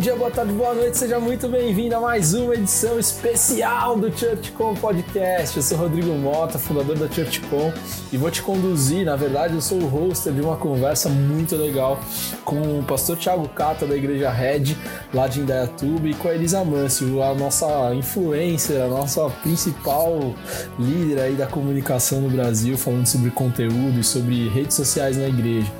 Dia, boa tarde, boa noite, seja muito bem-vindo a mais uma edição especial do ChurchCom Podcast. Eu sou Rodrigo Mota, fundador da ChurchCom, e vou te conduzir, na verdade, eu sou o hoster de uma conversa muito legal com o pastor Thiago Cata da Igreja Red, lá de Indaiatuba, e com a Elisa Mancio, a nossa influencer, a nossa principal líder aí da comunicação no Brasil, falando sobre conteúdo e sobre redes sociais na igreja.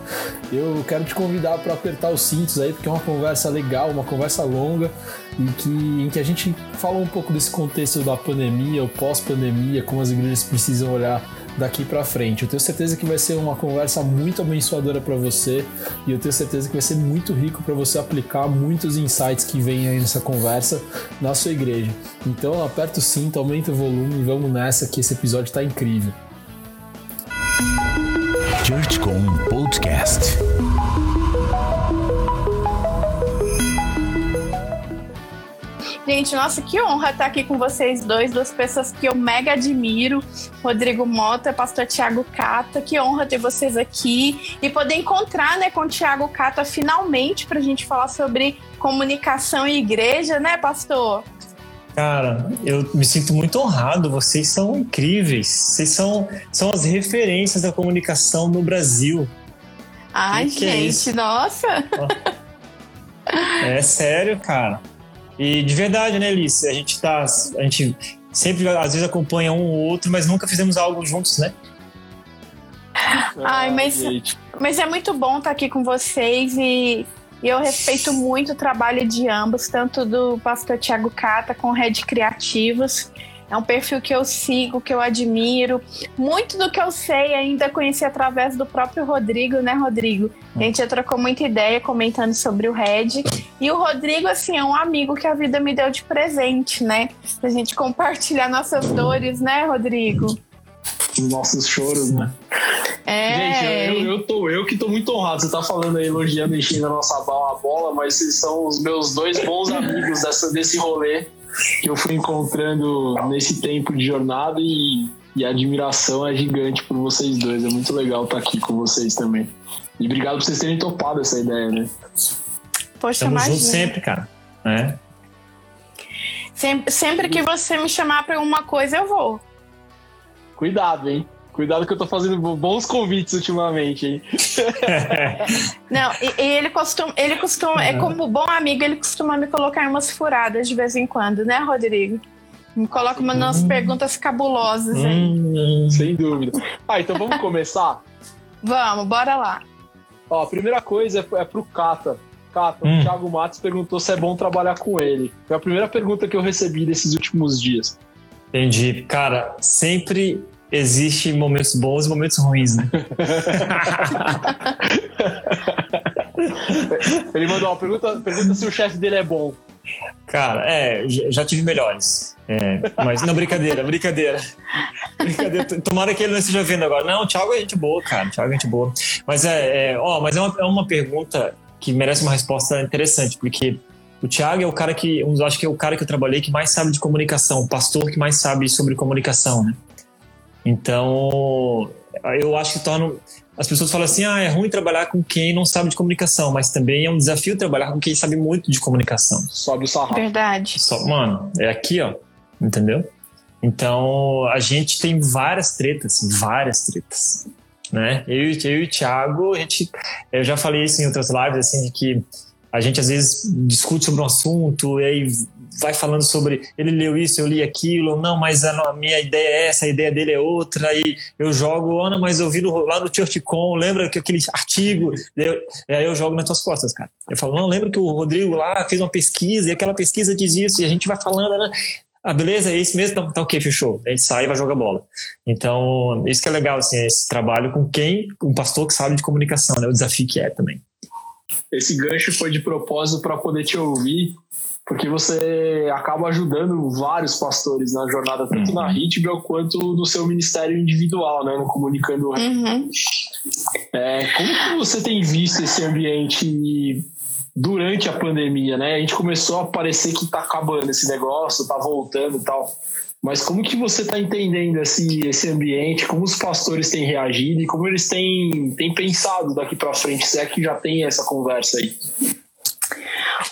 Eu quero te convidar para apertar os cintos aí, porque é uma conversa legal, uma conversa longa em que, em que a gente fala um pouco desse contexto da pandemia, o pós-pandemia, como as igrejas precisam olhar daqui para frente. Eu tenho certeza que vai ser uma conversa muito abençoadora para você e eu tenho certeza que vai ser muito rico para você aplicar muitos insights que vem aí nessa conversa na sua igreja. Então aperta o cinto, aumenta o volume e vamos nessa que esse episódio está incrível. ChurchCom Podcast. Gente, nossa, que honra estar aqui com vocês dois, duas pessoas que eu mega admiro. Rodrigo Mota, pastor Tiago Cata, que honra ter vocês aqui e poder encontrar né, com o Tiago Cata finalmente para a gente falar sobre comunicação e igreja, né, pastor? Cara, eu me sinto muito honrado. Vocês são incríveis. Vocês são, são as referências da comunicação no Brasil. Ai, que gente, que é nossa! É sério, cara. E de verdade, né, Alice? A gente tá. A gente sempre, às vezes, acompanha um ou outro, mas nunca fizemos algo juntos, né? Ai, mas, mas é muito bom estar aqui com vocês e, e eu respeito muito o trabalho de ambos, tanto do pastor Tiago Cata com Rede Criativos é um perfil que eu sigo, que eu admiro. Muito do que eu sei ainda conheci através do próprio Rodrigo, né, Rodrigo? A gente já trocou muita ideia comentando sobre o Red. E o Rodrigo, assim, é um amigo que a vida me deu de presente, né? Pra gente compartilhar nossas dores, né, Rodrigo? Os nossos choros, né? É. Gente, eu, eu, tô, eu que tô muito honrado. Você tá falando aí, elogiando, enchendo a nossa bola, mas vocês são os meus dois bons amigos dessa, desse rolê que eu fui encontrando nesse tempo de jornada e, e a admiração é gigante por vocês dois. É muito legal estar aqui com vocês também. E obrigado por vocês terem topado essa ideia, né? Poxa, Estamos juntos sempre, cara. É. Sempre, sempre que você me chamar para alguma coisa, eu vou. Cuidado, hein? Cuidado que eu tô fazendo bons convites ultimamente, hein? Não, e, e, ele costuma, ele costuma, é como bom amigo, ele costuma me colocar umas furadas de vez em quando, né, Rodrigo? Me coloca umas hum. perguntas cabulosas aí. Hum, sem dúvida. Ah, então vamos começar? vamos, bora lá. Ó, a primeira coisa é, é pro Cata. Cata, hum. o Thiago Matos perguntou se é bom trabalhar com ele. Foi a primeira pergunta que eu recebi desses últimos dias. Entendi. Cara, sempre existe momentos bons e momentos ruins, né? Ele mandou uma pergunta, pergunta se o chefe dele é bom. Cara, é, já tive melhores. É, mas não, brincadeira, brincadeira. Brincadeira. Tomara que ele não esteja vendo agora. Não, o Thiago é gente boa, cara. O Thiago é gente boa. Mas é, é ó, mas é uma, é uma pergunta que merece uma resposta interessante, porque o Thiago é o cara que, acho que é o cara que eu trabalhei que mais sabe de comunicação, o pastor que mais sabe sobre comunicação, né? Então, eu acho que torna. As pessoas falam assim: ah, é ruim trabalhar com quem não sabe de comunicação, mas também é um desafio trabalhar com quem sabe muito de comunicação. Sobe o sarrafo. Verdade. Só, mano, é aqui, ó. Entendeu? Então, a gente tem várias tretas, várias tretas. Né? Eu, eu e o Thiago, a gente, eu já falei isso em outras lives, assim, de que a gente às vezes discute sobre um assunto e aí vai falando sobre ele leu isso, eu li aquilo, não, mas a, minha ideia é essa, a ideia dele é outra, aí eu jogo, Ana, mas eu vi no, lá no ChurchCon, lembra que aquele artigo, eu, aí eu jogo nas tuas costas, cara. Eu falo, não, lembra que o Rodrigo lá fez uma pesquisa e aquela pesquisa diz isso, e a gente vai falando, né? Ah, beleza, é isso mesmo? Então, tá ok, fechou. A gente sai e vai jogar bola. Então, isso que é legal, assim, esse trabalho com quem, um pastor que sabe de comunicação, né? O desafio que é também. Esse gancho foi de propósito para poder te ouvir porque você acaba ajudando vários pastores na jornada, tanto uhum. na Hitbel quanto no seu ministério individual, né, no Comunicando uhum. é, Como que você tem visto esse ambiente durante a pandemia, né? A gente começou a parecer que tá acabando esse negócio, tá voltando e tal. Mas como que você está entendendo esse, esse ambiente? Como os pastores têm reagido e como eles têm, têm pensado daqui para frente? Se é que já tem essa conversa aí?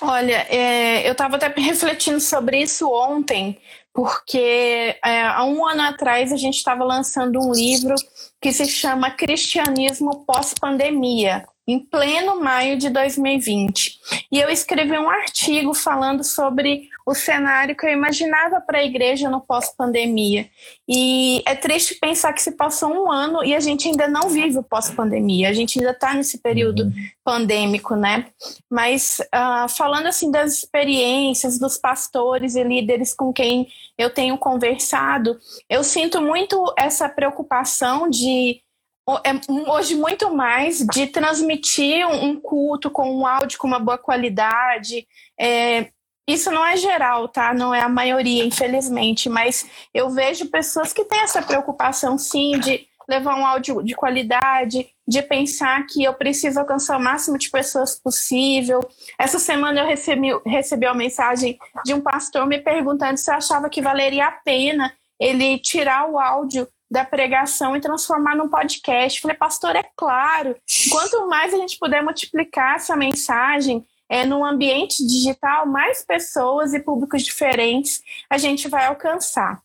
Olha, é, eu estava até refletindo sobre isso ontem, porque é, há um ano atrás a gente estava lançando um livro que se chama Cristianismo Pós-Pandemia em pleno maio de 2020. E eu escrevi um artigo falando sobre o cenário que eu imaginava para a igreja no pós-pandemia. E é triste pensar que se passou um ano e a gente ainda não vive o pós-pandemia, a gente ainda está nesse período uhum. pandêmico, né? Mas uh, falando assim das experiências dos pastores e líderes com quem eu tenho conversado, eu sinto muito essa preocupação de hoje muito mais de transmitir um culto com um áudio com uma boa qualidade. É, isso não é geral, tá? Não é a maioria, infelizmente, mas eu vejo pessoas que têm essa preocupação, sim, de levar um áudio de qualidade, de pensar que eu preciso alcançar o máximo de pessoas possível. Essa semana eu recebi, recebi uma mensagem de um pastor me perguntando se eu achava que valeria a pena ele tirar o áudio da pregação e transformar num podcast. Falei, pastor, é claro. Quanto mais a gente puder multiplicar essa mensagem é, no ambiente digital, mais pessoas e públicos diferentes a gente vai alcançar.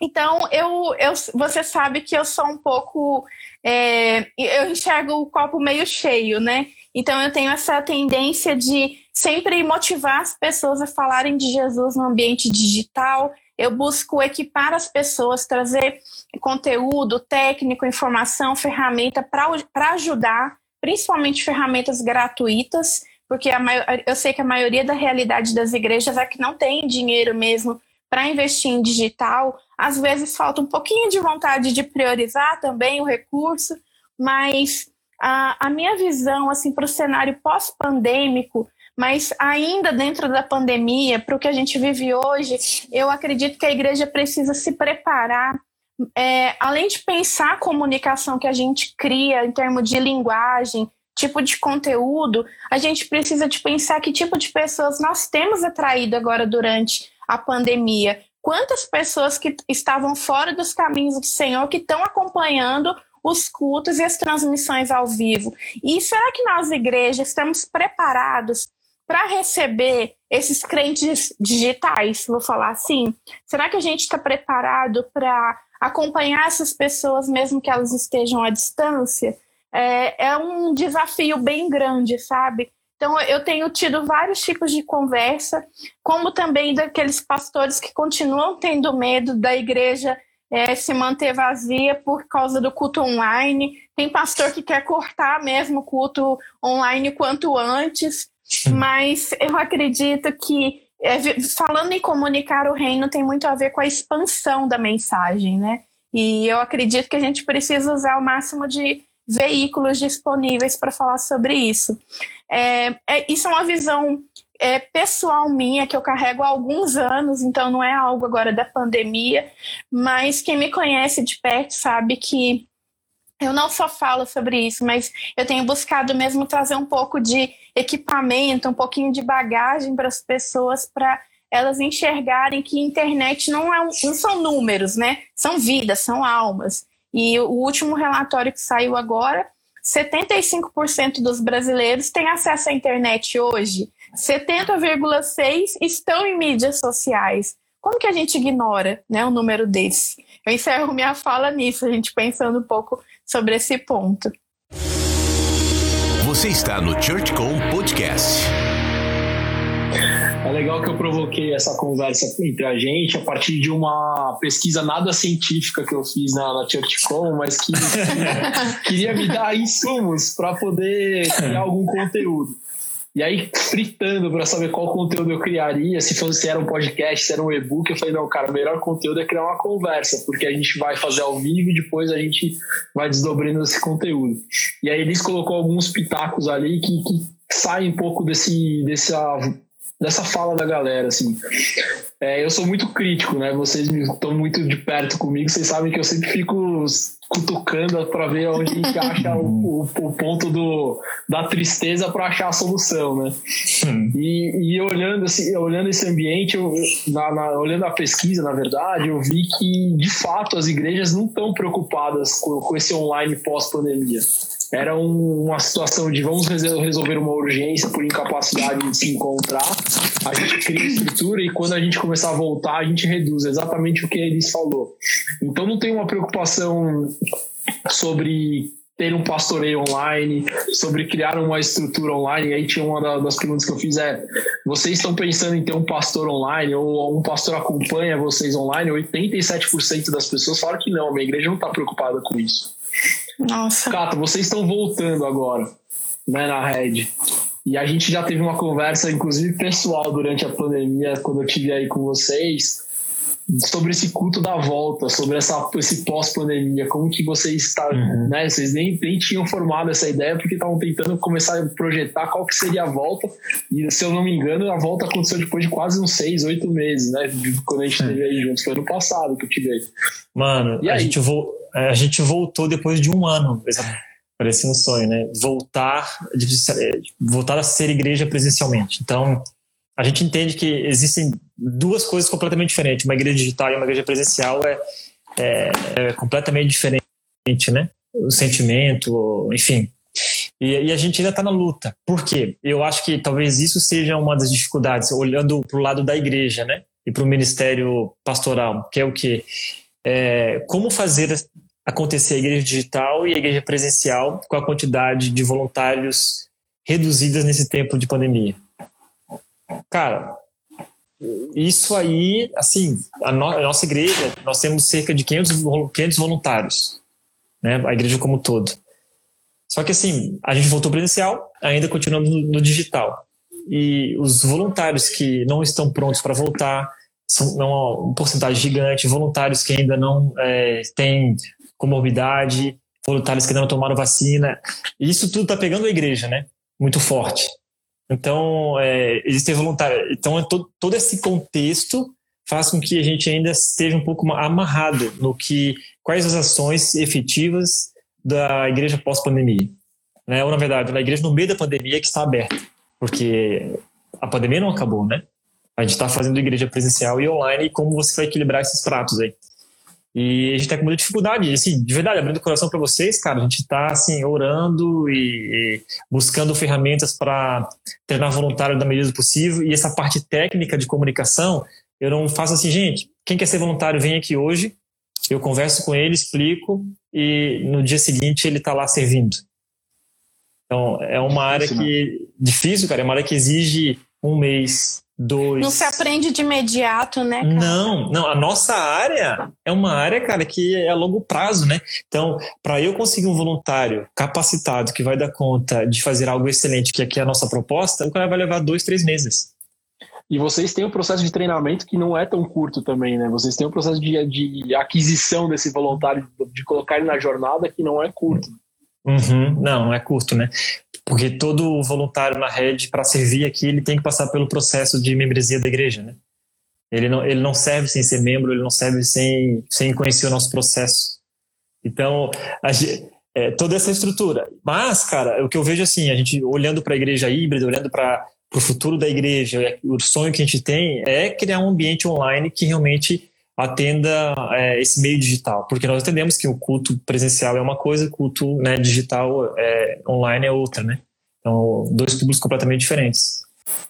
Então, eu, eu, você sabe que eu sou um pouco. É, eu enxergo o copo meio cheio, né? Então, eu tenho essa tendência de sempre motivar as pessoas a falarem de Jesus no ambiente digital, eu busco equipar as pessoas, trazer conteúdo técnico, informação, ferramenta para ajudar, principalmente ferramentas gratuitas, porque a, eu sei que a maioria da realidade das igrejas é que não tem dinheiro mesmo para investir em digital. Às vezes falta um pouquinho de vontade de priorizar também o recurso, mas a, a minha visão assim para o cenário pós-pandêmico mas ainda dentro da pandemia, para o que a gente vive hoje, eu acredito que a igreja precisa se preparar. É, além de pensar a comunicação que a gente cria em termos de linguagem, tipo de conteúdo, a gente precisa de pensar que tipo de pessoas nós temos atraído agora durante a pandemia. Quantas pessoas que estavam fora dos caminhos do Senhor que estão acompanhando os cultos e as transmissões ao vivo. E será que nós, igreja, estamos preparados para receber esses crentes digitais, vou falar assim? Será que a gente está preparado para acompanhar essas pessoas, mesmo que elas estejam à distância? É, é um desafio bem grande, sabe? Então, eu tenho tido vários tipos de conversa, como também daqueles pastores que continuam tendo medo da igreja é, se manter vazia por causa do culto online. Tem pastor que quer cortar mesmo o culto online quanto antes. Mas eu acredito que, é, falando em comunicar o reino, tem muito a ver com a expansão da mensagem, né? E eu acredito que a gente precisa usar o máximo de veículos disponíveis para falar sobre isso. É, é, isso é uma visão é, pessoal minha que eu carrego há alguns anos, então não é algo agora da pandemia, mas quem me conhece de perto sabe que eu não só falo sobre isso, mas eu tenho buscado mesmo trazer um pouco de equipamento, um pouquinho de bagagem para as pessoas, para elas enxergarem que internet não, é um, não são números, né? São vidas, são almas. E o último relatório que saiu agora, 75% dos brasileiros têm acesso à internet hoje. 70,6% estão em mídias sociais. Como que a gente ignora né, um número desse? Eu encerro minha fala nisso, a gente pensando um pouco sobre esse ponto. Você está no ChurchCom Podcast. É legal que eu provoquei essa conversa entre a gente a partir de uma pesquisa nada científica que eu fiz na, na ChurchCom, mas que queria me dar insumos para poder criar algum conteúdo. E aí, fritando para saber qual conteúdo eu criaria, se fosse se era um podcast, se era um e-book, eu falei, não, cara, o melhor conteúdo é criar uma conversa, porque a gente vai fazer ao vivo e depois a gente vai desdobrando esse conteúdo. E aí eles colocou alguns pitacos ali que, que saem um pouco desse, dessa, dessa fala da galera, assim. É, eu sou muito crítico, né? Vocês estão muito de perto comigo, vocês sabem que eu sempre fico cutucando para ver onde a gente acha o, o, o, ponto do, da tristeza para achar a solução, né? Hum. E, e, olhando, assim, olhando esse ambiente, eu, na, na, olhando a pesquisa, na verdade, eu vi que, de fato, as igrejas não estão preocupadas com, com esse online pós-pandemia. era um, uma situação de vamos resolver uma urgência por incapacidade de se encontrar, a gente cria estrutura e quando a gente começar a voltar, a gente reduz. Exatamente o que eles falou. Então não tem uma preocupação sobre ter um pastoreio online, sobre criar uma estrutura online. E aí tinha uma das perguntas que eu fiz é: vocês estão pensando em ter um pastor online ou um pastor acompanha vocês online? 87% das pessoas falaram que não, a minha igreja não está preocupada com isso. Nossa. Cato, vocês estão voltando agora, né, na rede. E a gente já teve uma conversa, inclusive pessoal, durante a pandemia, quando eu tive aí com vocês, sobre esse culto da volta, sobre essa, esse pós-pandemia, como que vocês estão, uhum. né? Vocês nem, nem tinham formado essa ideia porque estavam tentando começar a projetar qual que seria a volta. E se eu não me engano, a volta aconteceu depois de quase uns seis, oito meses, né? Quando a gente esteve aí juntos, foi ano passado que eu tive aí. Mano, e a, Gente vo... a gente voltou depois de um ano. Parecia um sonho, né? Voltar, voltar a ser igreja presencialmente. Então, a gente entende que existem duas coisas completamente diferentes. Uma igreja digital e uma igreja presencial é, é, é completamente diferente, né? O sentimento, enfim. E, e a gente ainda está na luta. Por quê? Eu acho que talvez isso seja uma das dificuldades, olhando para o lado da igreja, né? E para o ministério pastoral, que é o quê? É, como fazer acontecer a igreja digital e a igreja presencial com a quantidade de voluntários reduzidas nesse tempo de pandemia. Cara, isso aí, assim, a, no, a, nossa igreja, nós temos cerca de 500, 500 voluntários, né? A igreja como um todo. Só que, assim, a gente voltou presencial, ainda continuamos no, no digital. E os voluntários que não estão prontos para voltar, são não, um porcentagem gigante, voluntários que ainda não é, têm comorbidade, voluntários que não tomaram vacina. E isso tudo está pegando a igreja, né? Muito forte. Então, é, existem voluntários. Então, é todo, todo esse contexto faz com que a gente ainda esteja um pouco amarrado no que quais as ações efetivas da igreja pós-pandemia. Né? Ou, na verdade, na igreja no meio da pandemia que está aberta, porque a pandemia não acabou, né? A gente está fazendo igreja presencial e online e como você vai equilibrar esses pratos aí. E a gente tá com muita dificuldade. Assim, de verdade, abrindo o coração para vocês, cara, a gente está assim, orando e, e buscando ferramentas para treinar voluntário da medida do possível. E essa parte técnica de comunicação, eu não faço assim, gente, quem quer ser voluntário, vem aqui hoje, eu converso com ele, explico, e no dia seguinte ele está lá servindo. Então, é uma área que. Difícil, cara, é uma área que exige um mês, dois. Não se aprende de imediato, né? Cara? Não, não. A nossa área é uma área, cara, que é a longo prazo, né? Então, para eu conseguir um voluntário capacitado que vai dar conta de fazer algo excelente, que aqui é a nossa proposta, o cara vai levar dois, três meses. E vocês têm um processo de treinamento que não é tão curto também, né? Vocês têm um processo de, de aquisição desse voluntário, de colocar ele na jornada que não é curto. Uhum, não, é curto, né? Porque todo voluntário na rede, para servir aqui, ele tem que passar pelo processo de membresia da igreja, né? Ele não, ele não serve sem ser membro, ele não serve sem, sem conhecer o nosso processo. Então, a, é, toda essa estrutura. Mas, cara, o que eu vejo assim, a gente olhando para a igreja híbrida, olhando para o futuro da igreja, o sonho que a gente tem é criar um ambiente online que realmente atenda é, esse meio digital, porque nós entendemos que o culto presencial é uma coisa, o culto né, digital é, online é outra, né? Então, dois públicos completamente diferentes.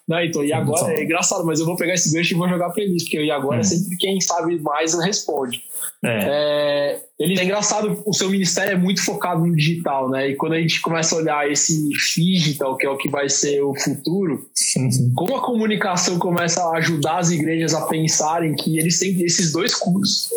Não, então, e agora é engraçado, mas eu vou pegar esse gancho e vou jogar pra eles, porque e agora é. sempre quem sabe mais responde. É. É, ele, é engraçado, o seu ministério é muito focado no digital, né? E quando a gente começa a olhar esse digital, que é o que vai ser o futuro, como a comunicação começa a ajudar as igrejas a pensarem que eles têm esses dois cursos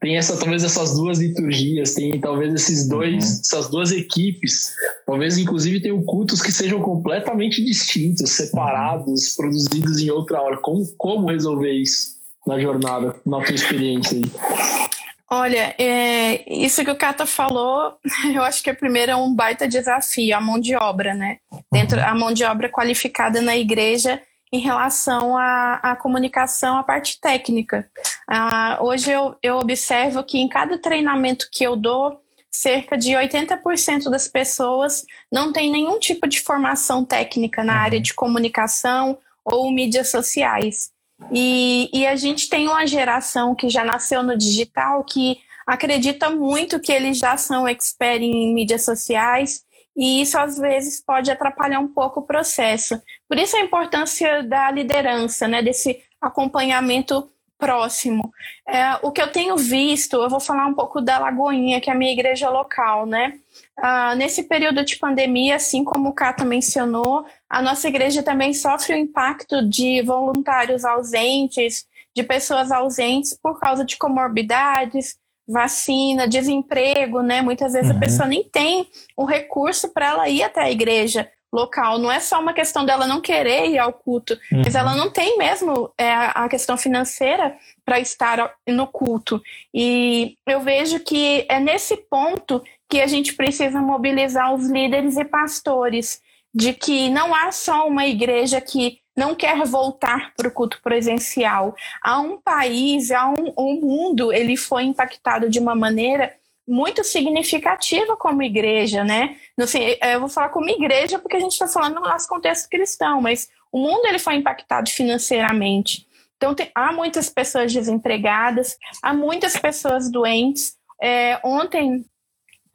tem essa talvez essas duas liturgias, tem talvez esses dois, uhum. essas duas equipes, talvez inclusive tenham cultos que sejam completamente distintos, separados, uhum. produzidos em outra hora. Como, como resolver isso na jornada, na tua experiência aí? Olha, é, isso que o Cata falou, eu acho que a primeira é um baita desafio, a mão de obra, né? Dentro, a mão de obra qualificada na igreja em relação à, à comunicação, à parte técnica. Ah, hoje eu, eu observo que em cada treinamento que eu dou, cerca de 80% das pessoas não tem nenhum tipo de formação técnica na área de comunicação ou mídias sociais. E, e a gente tem uma geração que já nasceu no digital que acredita muito que eles já são expert em mídias sociais e isso às vezes pode atrapalhar um pouco o processo. Por isso a importância da liderança, né, desse acompanhamento próximo. É, o que eu tenho visto, eu vou falar um pouco da Lagoinha, que é a minha igreja local, né? Ah, nesse período de pandemia, assim como o Cata mencionou, a nossa igreja também sofre o impacto de voluntários ausentes, de pessoas ausentes por causa de comorbidades, vacina, desemprego, né? Muitas vezes uhum. a pessoa nem tem o recurso para ela ir até a igreja local. Não é só uma questão dela não querer ir ao culto, uhum. mas ela não tem mesmo é, a questão financeira para estar no culto. E eu vejo que é nesse ponto que a gente precisa mobilizar os líderes e pastores, de que não há só uma igreja que não quer voltar para o culto presencial. Há um país, há um, um mundo, ele foi impactado de uma maneira muito significativa como igreja, né? Assim, eu vou falar como igreja porque a gente está falando no nosso contexto cristão, mas o mundo ele foi impactado financeiramente. Então tem, há muitas pessoas desempregadas, há muitas pessoas doentes. É, ontem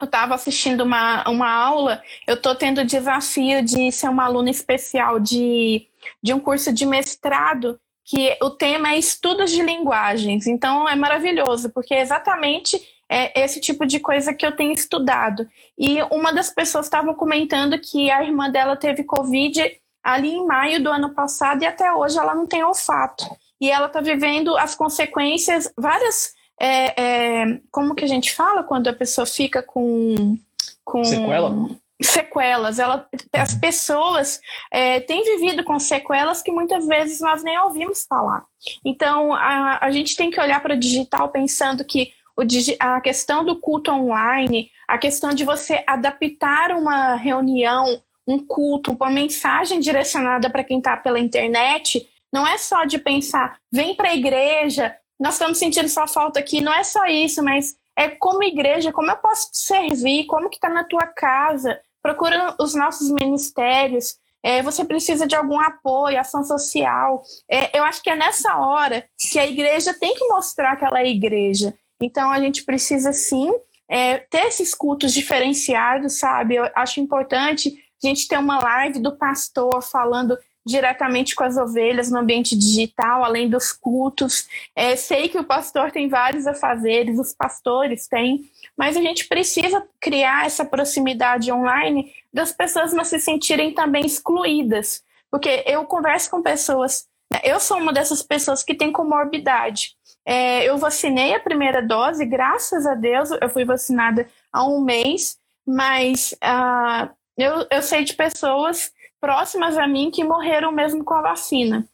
eu estava assistindo uma, uma aula, eu estou tendo o desafio de ser uma aluna especial de, de um curso de mestrado que o tema é estudos de linguagens. Então é maravilhoso, porque é exatamente é esse tipo de coisa que eu tenho estudado. E uma das pessoas estava comentando que a irmã dela teve Covid ali em maio do ano passado e até hoje ela não tem olfato. E ela está vivendo as consequências, várias. É, é, como que a gente fala quando a pessoa fica com. com Sequela? Sequelas. Ela, as pessoas é, têm vivido com sequelas que muitas vezes nós nem ouvimos falar. Então, a, a gente tem que olhar para o digital pensando que a questão do culto online, a questão de você adaptar uma reunião, um culto, uma mensagem direcionada para quem está pela internet, não é só de pensar, vem para a igreja, nós estamos sentindo só falta aqui, não é só isso, mas é como igreja, como eu posso te servir, como que está na tua casa, procura os nossos ministérios, é, você precisa de algum apoio, ação social. É, eu acho que é nessa hora que a igreja tem que mostrar que ela é igreja. Então a gente precisa sim é, ter esses cultos diferenciados, sabe? Eu acho importante a gente ter uma live do pastor falando diretamente com as ovelhas no ambiente digital, além dos cultos. É, sei que o pastor tem vários afazeres, os pastores têm, mas a gente precisa criar essa proximidade online das pessoas não se sentirem também excluídas. Porque eu converso com pessoas, né? eu sou uma dessas pessoas que tem comorbidade. É, eu vacinei a primeira dose, graças a Deus, eu fui vacinada há um mês, mas uh, eu, eu sei de pessoas próximas a mim que morreram mesmo com a vacina.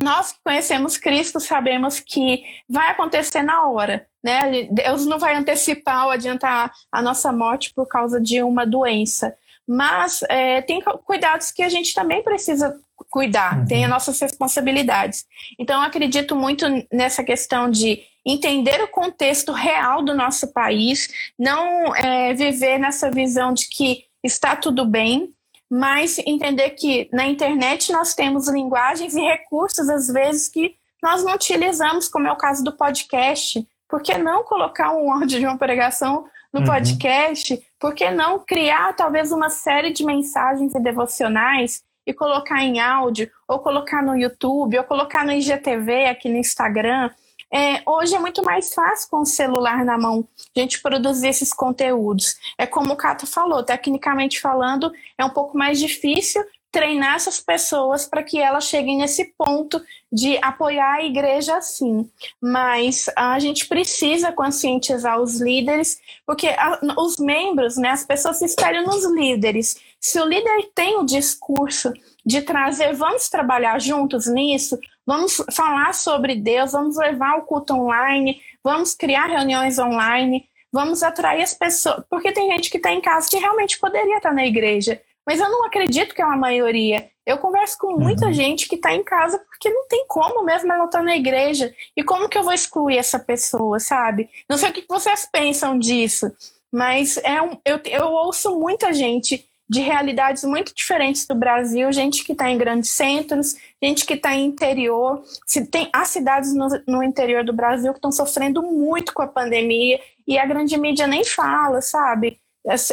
Nós que conhecemos Cristo sabemos que vai acontecer na hora, né? Deus não vai antecipar ou adiantar a nossa morte por causa de uma doença. Mas é, tem cuidados que a gente também precisa cuidar, uhum. tem as nossas responsabilidades. Então, eu acredito muito nessa questão de entender o contexto real do nosso país, não é, viver nessa visão de que está tudo bem, mas entender que na internet nós temos linguagens e recursos, às vezes, que nós não utilizamos, como é o caso do podcast. Por que não colocar um áudio de uma pregação no uhum. podcast? Por que não criar talvez uma série de mensagens e devocionais e colocar em áudio, ou colocar no YouTube, ou colocar no IGTV aqui no Instagram. É, hoje é muito mais fácil com o celular na mão a gente produzir esses conteúdos. É como o Cato falou, tecnicamente falando, é um pouco mais difícil treinar essas pessoas para que elas cheguem nesse ponto de apoiar a igreja assim. Mas a gente precisa conscientizar os líderes, porque a, os membros, né, as pessoas se espelham nos líderes. Se o líder tem o discurso de trazer, vamos trabalhar juntos nisso, vamos falar sobre Deus, vamos levar o culto online, vamos criar reuniões online, vamos atrair as pessoas, porque tem gente que está em casa que realmente poderia estar na igreja, mas eu não acredito que é uma maioria. Eu converso com muita uhum. gente que está em casa porque não tem como mesmo ela estar tá na igreja. E como que eu vou excluir essa pessoa, sabe? Não sei o que vocês pensam disso, mas é um, eu, eu ouço muita gente de realidades muito diferentes do Brasil, gente que está em grandes centros, gente que está em interior. Se tem há cidades no, no interior do Brasil que estão sofrendo muito com a pandemia e a grande mídia nem fala, sabe?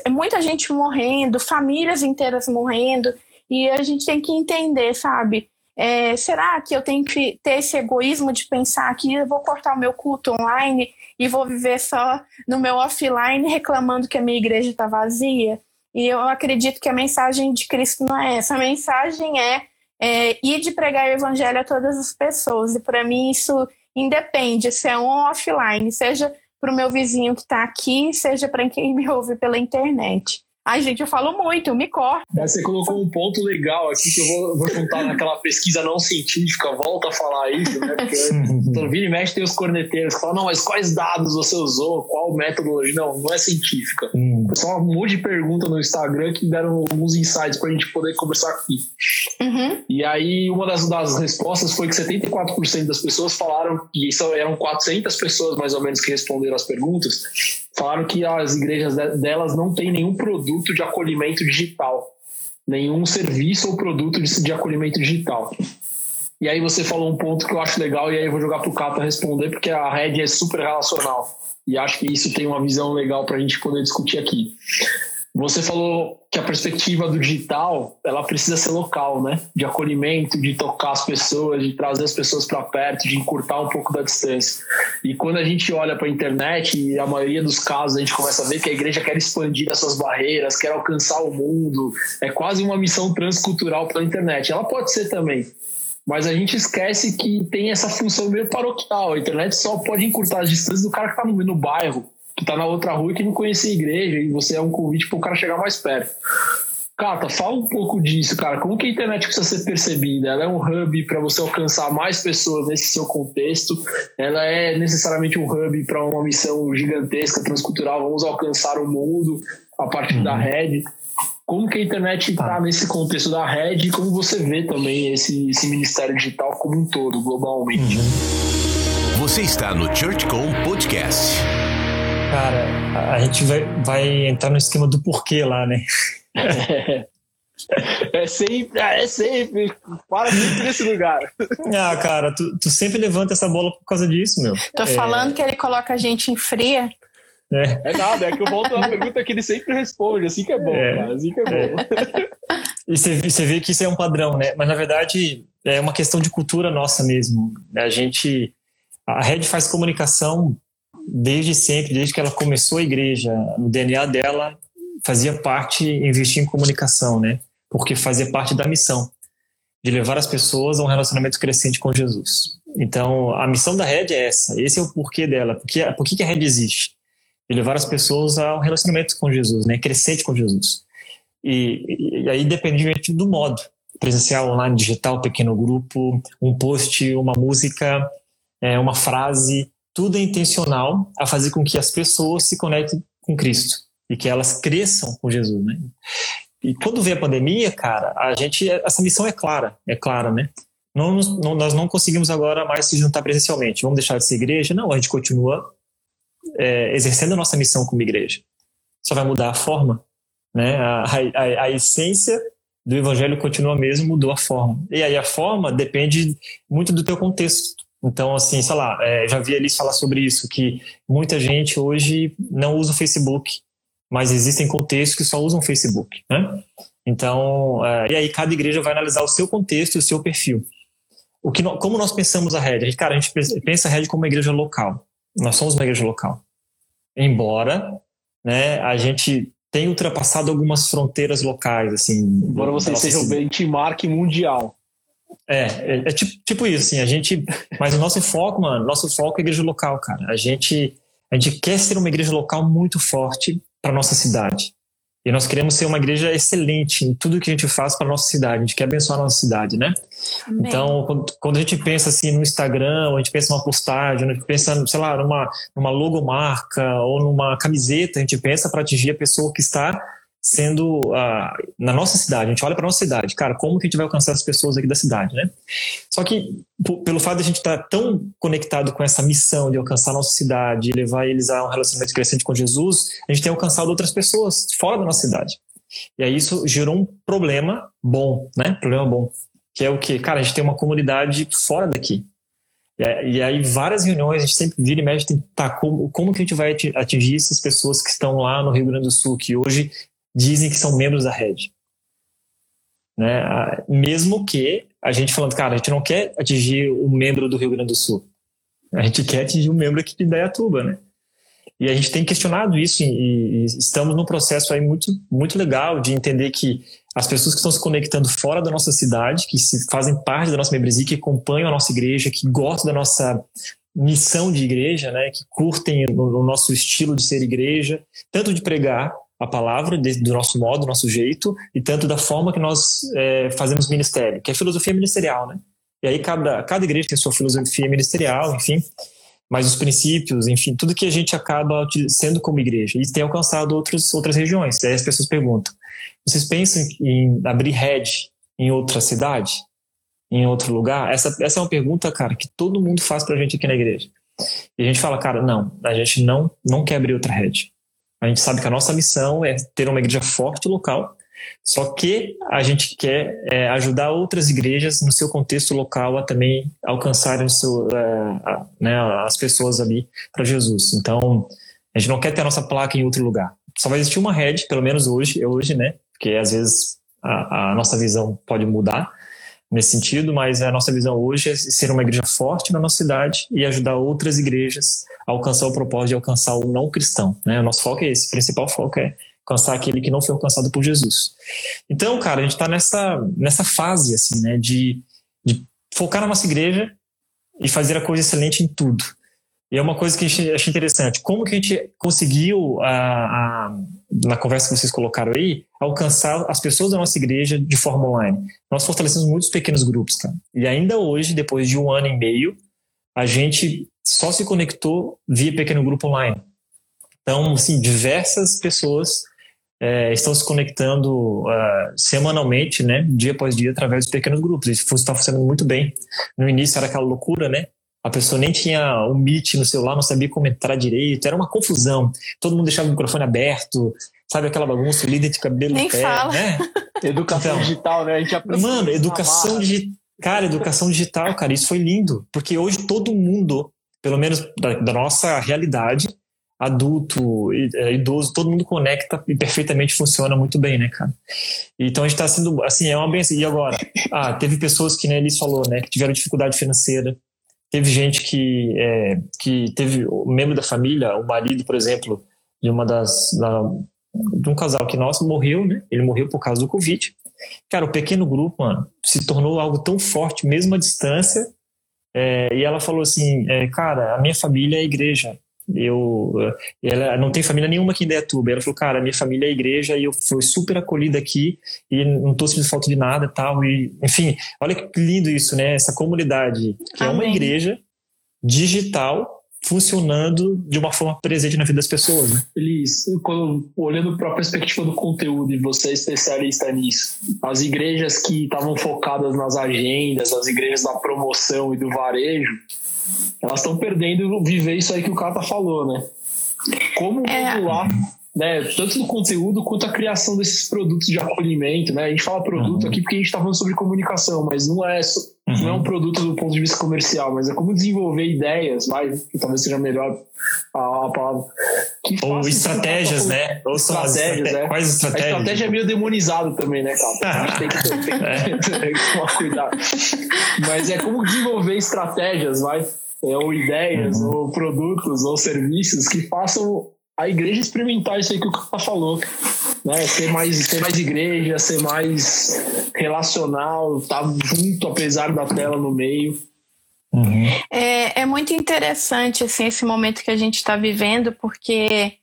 é muita gente morrendo, famílias inteiras morrendo, e a gente tem que entender, sabe? É, será que eu tenho que ter esse egoísmo de pensar que eu vou cortar o meu culto online e vou viver só no meu offline reclamando que a minha igreja está vazia? E eu acredito que a mensagem de Cristo não é essa. A mensagem é, é ir de pregar o evangelho a todas as pessoas. E para mim isso independe se é on ou offline, seja para o meu vizinho que está aqui, seja para quem me ouve pela internet. Ai, gente, eu falo muito, me corta. Você colocou um ponto legal aqui que eu vou, vou contar naquela pesquisa não científica, volta a falar isso, né? Porque então, vira e mexe tem os corneteiros que falam, não, mas quais dados você usou? Qual metodologia? Não, não é científica. Hum. Só um monte de pergunta no Instagram que deram alguns insights pra gente poder conversar aqui. Uhum. E aí, uma das, das respostas foi que 74% das pessoas falaram, e isso eram 400 pessoas mais ou menos que responderam as perguntas, falaram que as igrejas delas não têm nenhum produto de acolhimento digital, nenhum serviço ou produto de, acolhimento digital. E aí você falou um ponto que eu acho legal, e aí eu vou jogar para o Cata responder, porque a rede é super relacional. E acho que isso tem uma visão legal para a gente poder discutir aqui. Você falou que a perspectiva do digital ela precisa ser local, né? De acolhimento, de tocar as pessoas, de trazer as pessoas para perto, de encurtar um pouco da distância. E quando a gente olha para a internet, e a maioria dos casos a gente começa a ver que a igreja quer expandir essas barreiras, quer alcançar o mundo, é quase uma missão transcultural pela internet. Ela pode ser também, mas a gente esquece que tem essa função meio paroquial. A internet só pode encurtar as distâncias do cara que está no, no bairro que tá na outra rua e que não conhecia a igreja, e você é um convite para o cara chegar mais perto. Cata, fala um pouco disso, cara. Como que a internet precisa ser percebida? Ela é um hub para você alcançar mais pessoas nesse seu contexto. Ela é necessariamente um hub para uma missão gigantesca, transcultural. Vamos alcançar o mundo a partir uhum. da rede. Como que a internet está tá nesse contexto da rede e como você vê também esse, esse ministério digital como um todo, globalmente? Uhum. Você está no ChurchCom Podcast. Cara, a gente vai, vai entrar no esquema do porquê lá, né? É sempre, é sempre. Para sempre nesse lugar. Ah, cara, tu, tu sempre levanta essa bola por causa disso, meu. Tô é... falando que ele coloca a gente em fria. É. é nada, é que eu volto a pergunta que ele sempre responde, assim que é bom, é. cara, assim que é bom. É. E você, você vê que isso é um padrão, né? Mas na verdade é uma questão de cultura nossa mesmo. A gente. A rede faz comunicação desde sempre, desde que ela começou a igreja, no DNA dela fazia parte investir em comunicação, né? Porque fazia parte da missão de levar as pessoas a um relacionamento crescente com Jesus. Então, a missão da rede é essa. Esse é o porquê dela. Porque, por que a rede existe? De levar as pessoas a um relacionamento com Jesus, né? Crescente com Jesus. E, e aí, independentemente do modo, presencial, online, digital, pequeno grupo, um post, uma música, é, uma frase, tudo é intencional a fazer com que as pessoas se conectem com Cristo e que elas cresçam com Jesus, né? E quando vem a pandemia, cara, a gente essa missão é clara, é clara, né? Não, não, nós não conseguimos agora mais se juntar presencialmente. Vamos deixar de ser igreja? Não, a gente continua é, exercendo a nossa missão como igreja. Só vai mudar a forma, né? A, a, a essência do evangelho continua mesmo, mudou a forma. E aí a forma depende muito do teu contexto. Então, assim, sei lá, é, já vi eles falar sobre isso, que muita gente hoje não usa o Facebook, mas existem contextos que só usam o Facebook, né? Então, é, e aí cada igreja vai analisar o seu contexto e o seu perfil. O que, como nós pensamos a rede? Cara, a gente pensa a rede como uma igreja local. Nós somos uma igreja local. Embora, né, a gente tenha ultrapassado algumas fronteiras locais, assim. Embora você seja um benchmark mundial. É, é, é, tipo, tipo isso, assim, a gente. Mas o nosso foco, mano, nosso foco é a igreja local, cara. A gente, a gente quer ser uma igreja local muito forte para nossa cidade. E nós queremos ser uma igreja excelente em tudo que a gente faz para nossa cidade. A gente quer abençoar a nossa cidade, né? Amém. Então, quando, quando, a gente pensa assim no Instagram, a gente pensa numa postagem, a gente pensa, sei lá, numa, numa logomarca ou numa camiseta, a gente pensa para atingir a pessoa que está sendo na nossa cidade, a gente olha para nossa cidade, cara, como que a gente vai alcançar as pessoas aqui da cidade, né? Só que pelo fato de a gente estar tá tão conectado com essa missão de alcançar a nossa cidade, levar eles a um relacionamento crescente com Jesus, a gente tem alcançado outras pessoas fora da nossa cidade. E aí isso gerou um problema bom, né? Problema bom, que é o que, cara, a gente tem uma comunidade fora daqui. E, aí, várias reuniões, a gente sempre vira e mexe, tá, como, como que a gente vai atingir essas pessoas que estão lá no Rio Grande do Sul, que hoje dizem que são membros da rede? Né? Mesmo que a gente falando, cara, a gente não quer atingir o membro do Rio Grande do Sul. A gente quer atingir o membro aqui de Dayatuba, né? E a gente tem questionado isso e, estamos num processo aí muito, muito legal de entender que as pessoas que estão se conectando fora da nossa cidade, que se fazem parte da nossa membresia, que acompanham a nossa igreja, que gostam da nossa missão de igreja, né, que curtem o nosso estilo de ser igreja, tanto de pregar a palavra de, do nosso modo, do nosso jeito, e tanto da forma que nós é, fazemos ministério, que é filosofia ministerial, né? E aí cada, cada igreja tem sua filosofia ministerial, enfim, mas os princípios, enfim, tudo que a gente acaba sendo como igreja. E tem alcançado outros, outras regiões. Aí as pessoas perguntam: vocês pensam em abrir head em outra cidade? Em outro lugar? Essa, essa é uma pergunta, cara, que todo mundo faz pra gente aqui na igreja. E a gente fala, cara, não, a gente não, não quer abrir outra rede. A gente sabe que a nossa missão é ter uma igreja forte local, só que a gente quer é, ajudar outras igrejas no seu contexto local a também alcançarem seu, é, né, as pessoas ali para Jesus. Então, a gente não quer ter a nossa placa em outro lugar. Só vai existir uma rede, pelo menos hoje, hoje, né? Porque às vezes a, a nossa visão pode mudar nesse sentido, mas a nossa visão hoje é ser uma igreja forte na nossa cidade e ajudar outras igrejas a alcançar o propósito de alcançar o não cristão. Né? O nosso foco é esse, o principal foco é alcançar aquele que não foi alcançado por Jesus. Então, cara, a gente está nessa, nessa fase assim, né, de, de focar na nossa igreja e fazer a coisa excelente em tudo. E é uma coisa que a gente acha interessante. Como que a gente conseguiu, a, a, na conversa que vocês colocaram aí, alcançar as pessoas da nossa igreja de forma online? Nós fortalecemos muitos pequenos grupos, cara. E ainda hoje, depois de um ano e meio, a gente só se conectou via pequeno grupo online. Então, assim, diversas pessoas é, estão se conectando uh, semanalmente, né, dia após dia, através de pequenos grupos. Isso está funcionando muito bem. No início era aquela loucura, né? A pessoa nem tinha o Meet no celular, não sabia como entrar direito, era uma confusão. Todo mundo deixava o microfone aberto, sabe aquela bagunça, o líder de cabelo nem pé, fala. né? Educação então, digital, né? A gente Mano, educação digital. Cara, educação digital, cara, isso foi lindo. Porque hoje todo mundo, pelo menos da, da nossa realidade, adulto, é, idoso, todo mundo conecta e perfeitamente funciona muito bem, né, cara? Então a gente tá sendo, assim, é uma benção. E agora? Ah, teve pessoas que, né, Elis falou, né, que tiveram dificuldade financeira. Teve gente que, é, que teve um membro da família, o marido, por exemplo, de uma das, da, de um casal que nosso morreu, né? Ele morreu por causa do Covid. Cara, o pequeno grupo, mano, se tornou algo tão forte, mesmo à distância. É, e ela falou assim, é, cara, a minha família é a igreja eu ela não tem família nenhuma aqui em Dayatuba. Ela falou, cara, minha família é igreja e eu fui super acolhida aqui e não tô sentindo falta de nada tal. E, enfim, olha que lindo isso, né? Essa comunidade que Amém. é uma igreja digital funcionando de uma forma presente na vida das pessoas. Né? Feliz, quando, olhando para a perspectiva do conteúdo e você é especialista nisso, as igrejas que estavam focadas nas agendas, as igrejas da promoção e do varejo, elas estão perdendo viver isso aí que o Cata falou, né? Como é. Né? Tanto no conteúdo quanto a criação desses produtos de acolhimento, né? A gente fala produto uhum. aqui porque a gente está falando sobre comunicação, mas não é, uhum. não é um produto do ponto de vista comercial, mas é como desenvolver ideias, vai, que talvez seja melhor a, a palavra. Ou estratégias, né? Ou estratégias, né? Quais estratégias? A estratégia é meio demonizado também, né, cara? A gente tem que, tem, tem, tem que tomar cuidado. Mas é como desenvolver estratégias, vai é, ou ideias, uhum. ou produtos, ou serviços que façam a igreja experimentar isso aí que o cara falou. Né? Ser, mais, ser mais igreja, ser mais relacional, estar tá junto apesar da tela no meio. Uhum. É, é muito interessante assim, esse momento que a gente está vivendo, porque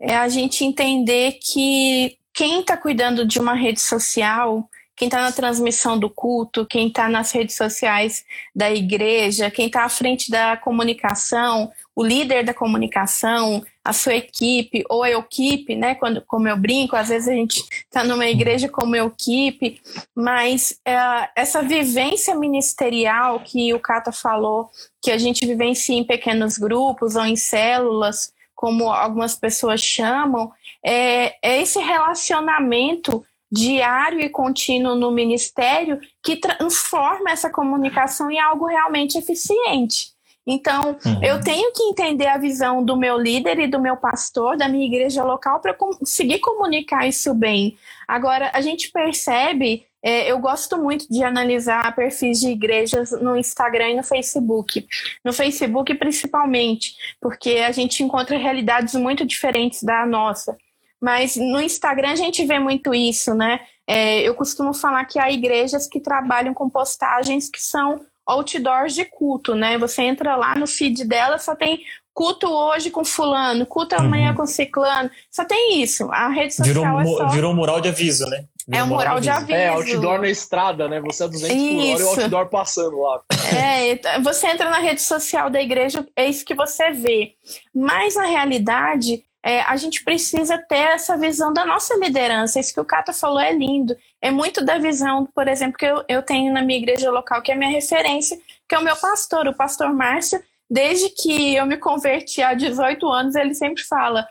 é a gente entender que quem está cuidando de uma rede social quem está na transmissão do culto, quem está nas redes sociais da igreja, quem está à frente da comunicação, o líder da comunicação, a sua equipe ou a equipe, né? Quando, como eu brinco, às vezes a gente está numa igreja como equipe, mas é, essa vivência ministerial que o Cata falou, que a gente vivencia em pequenos grupos ou em células, como algumas pessoas chamam, é, é esse relacionamento diário e contínuo no ministério que transforma essa comunicação em algo realmente eficiente. Então, uhum. eu tenho que entender a visão do meu líder e do meu pastor, da minha igreja local, para conseguir comunicar isso bem. Agora, a gente percebe, é, eu gosto muito de analisar perfis de igrejas no Instagram e no Facebook. No Facebook, principalmente, porque a gente encontra realidades muito diferentes da nossa. Mas no Instagram a gente vê muito isso, né? É, eu costumo falar que há igrejas que trabalham com postagens que são outdoors de culto, né? Você entra lá no feed dela, só tem culto hoje com fulano, culto amanhã uhum. com ciclano, só tem isso. A rede social virou, é só... Virou um mural de aviso, né? Virou é um mural de aviso. É, outdoor na estrada, né? Você é 200 isso. por hora e o outdoor passando lá. É, você entra na rede social da igreja, é isso que você vê. Mas, na realidade, é, a gente precisa ter essa visão da nossa liderança. Isso que o Cata falou é lindo. É muito da visão, por exemplo, que eu, eu tenho na minha igreja local, que é minha referência, que é o meu pastor, o pastor Márcio. Desde que eu me converti há 18 anos, ele sempre fala: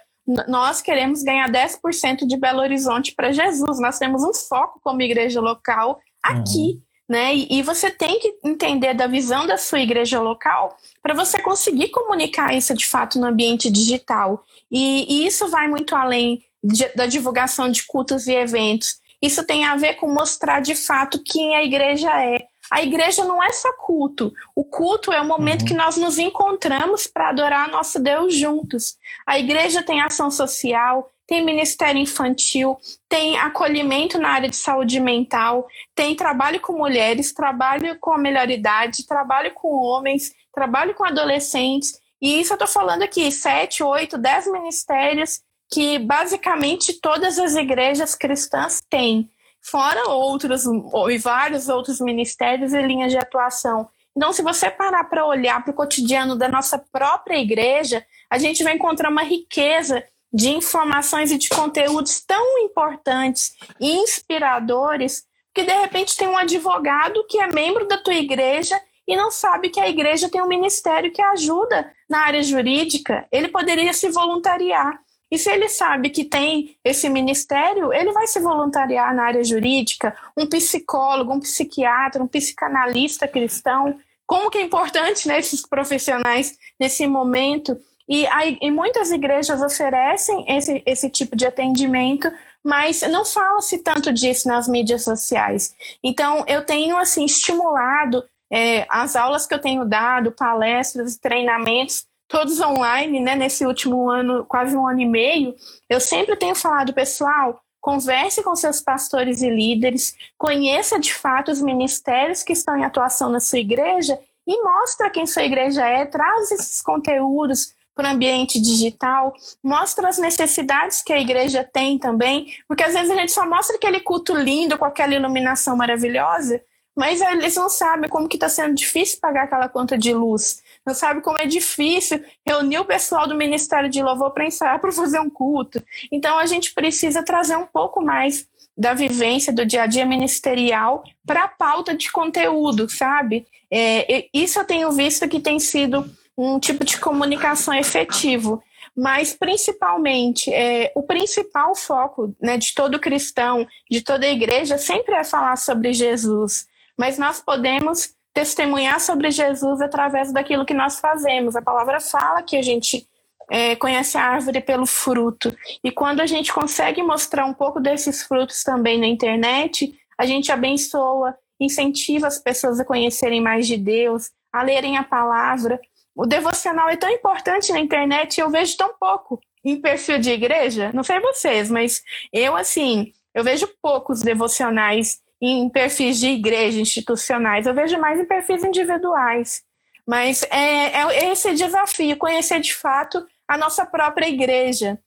nós queremos ganhar 10% de Belo Horizonte para Jesus. Nós temos um foco como igreja local aqui. Uhum. Né? E, você tem que entender da visão da sua igreja local para você conseguir comunicar isso de fato no ambiente digital. E, e isso vai muito além de, da divulgação de cultos e eventos. Isso tem a ver com mostrar de fato quem a igreja é. A igreja não é só culto. O culto é o momento uhum. que nós nos encontramos para adorar nosso Deus juntos. A igreja tem ação social, tem ministério infantil, tem acolhimento na área de saúde mental, tem trabalho com mulheres, trabalho com a melhor idade, trabalho com homens, trabalho com adolescentes. E isso eu estou falando aqui, sete, oito, dez ministérios que basicamente todas as igrejas cristãs têm, fora outros e vários outros ministérios e linhas de atuação. Então, se você parar para olhar para o cotidiano da nossa própria igreja, a gente vai encontrar uma riqueza de informações e de conteúdos tão importantes e inspiradores que de repente tem um advogado que é membro da tua igreja e não sabe que a igreja tem um ministério que ajuda na área jurídica, ele poderia se voluntariar. E se ele sabe que tem esse ministério, ele vai se voluntariar na área jurídica, um psicólogo, um psiquiatra, um psicanalista cristão. Como que é importante né, esses profissionais nesse momento. E, aí, e muitas igrejas oferecem esse, esse tipo de atendimento, mas não fala-se tanto disso nas mídias sociais. Então, eu tenho assim estimulado é, as aulas que eu tenho dado, palestras, treinamentos, todos online, né? Nesse último ano, quase um ano e meio, eu sempre tenho falado, pessoal, converse com seus pastores e líderes, conheça de fato os ministérios que estão em atuação na sua igreja e mostra quem sua igreja é, traz esses conteúdos para o ambiente digital, mostra as necessidades que a igreja tem também, porque às vezes a gente só mostra aquele culto lindo com aquela iluminação maravilhosa, mas eles não sabem como que está sendo difícil pagar aquela conta de luz. Não sabe como é difícil reunir o pessoal do Ministério de Louvor para ensaiar para fazer um culto. Então a gente precisa trazer um pouco mais da vivência do dia a dia ministerial para a pauta de conteúdo, sabe? É, isso eu tenho visto que tem sido um tipo de comunicação efetivo mas principalmente é, o principal foco né, de todo cristão, de toda igreja, sempre é falar sobre Jesus mas nós podemos testemunhar sobre Jesus através daquilo que nós fazemos. A palavra fala que a gente é, conhece a árvore pelo fruto. E quando a gente consegue mostrar um pouco desses frutos também na internet, a gente abençoa, incentiva as pessoas a conhecerem mais de Deus, a lerem a palavra. O devocional é tão importante na internet e eu vejo tão pouco em perfil de igreja. Não sei vocês, mas eu, assim, eu vejo poucos devocionais em perfis de igreja, institucionais, eu vejo mais em perfis individuais. Mas é, é esse desafio, conhecer de fato a nossa própria igreja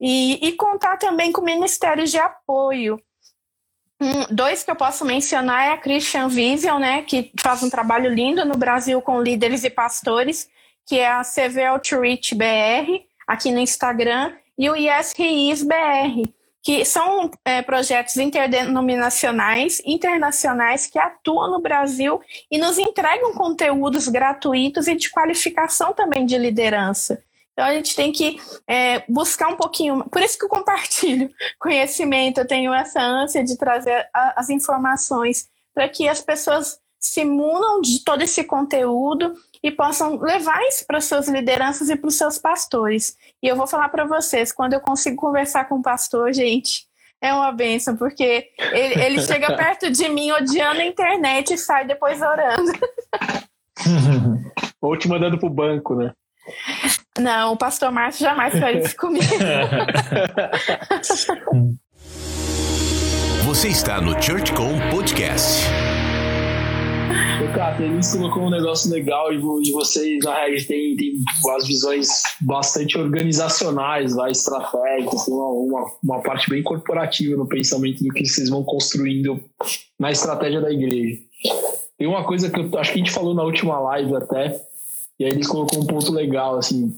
e, e contar também com ministérios de apoio. Um, dois que eu posso mencionar é a Christian Vision, né, que faz um trabalho lindo no Brasil com líderes e pastores, que é a CV Outreach BR, aqui no Instagram, e o Yes BR, que são é, projetos interdenominacionais, internacionais, que atuam no Brasil e nos entregam conteúdos gratuitos e de qualificação também de liderança. Então a gente tem que é, buscar um pouquinho. Por isso que eu compartilho conhecimento, eu tenho essa ânsia de trazer a, as informações para que as pessoas se munam de todo esse conteúdo e possam levar isso para suas lideranças e para os seus pastores. E eu vou falar para vocês, quando eu consigo conversar com o pastor, gente, é uma benção, porque ele, ele chega perto de mim odiando a internet e sai depois orando. Ou te mandando pro banco, né? Não, o pastor Márcio jamais faz isso comigo. Você está no ChurchCom Podcast. O Cata, eles colocou um negócio legal e, vocês, na regra, tem, tem as visões bastante organizacionais, lá, estratégicas, uma, uma, uma, parte bem corporativa no pensamento do que vocês vão construindo na estratégia da igreja. Tem uma coisa que eu acho que a gente falou na última live até, e aí eles colocou um ponto legal, assim.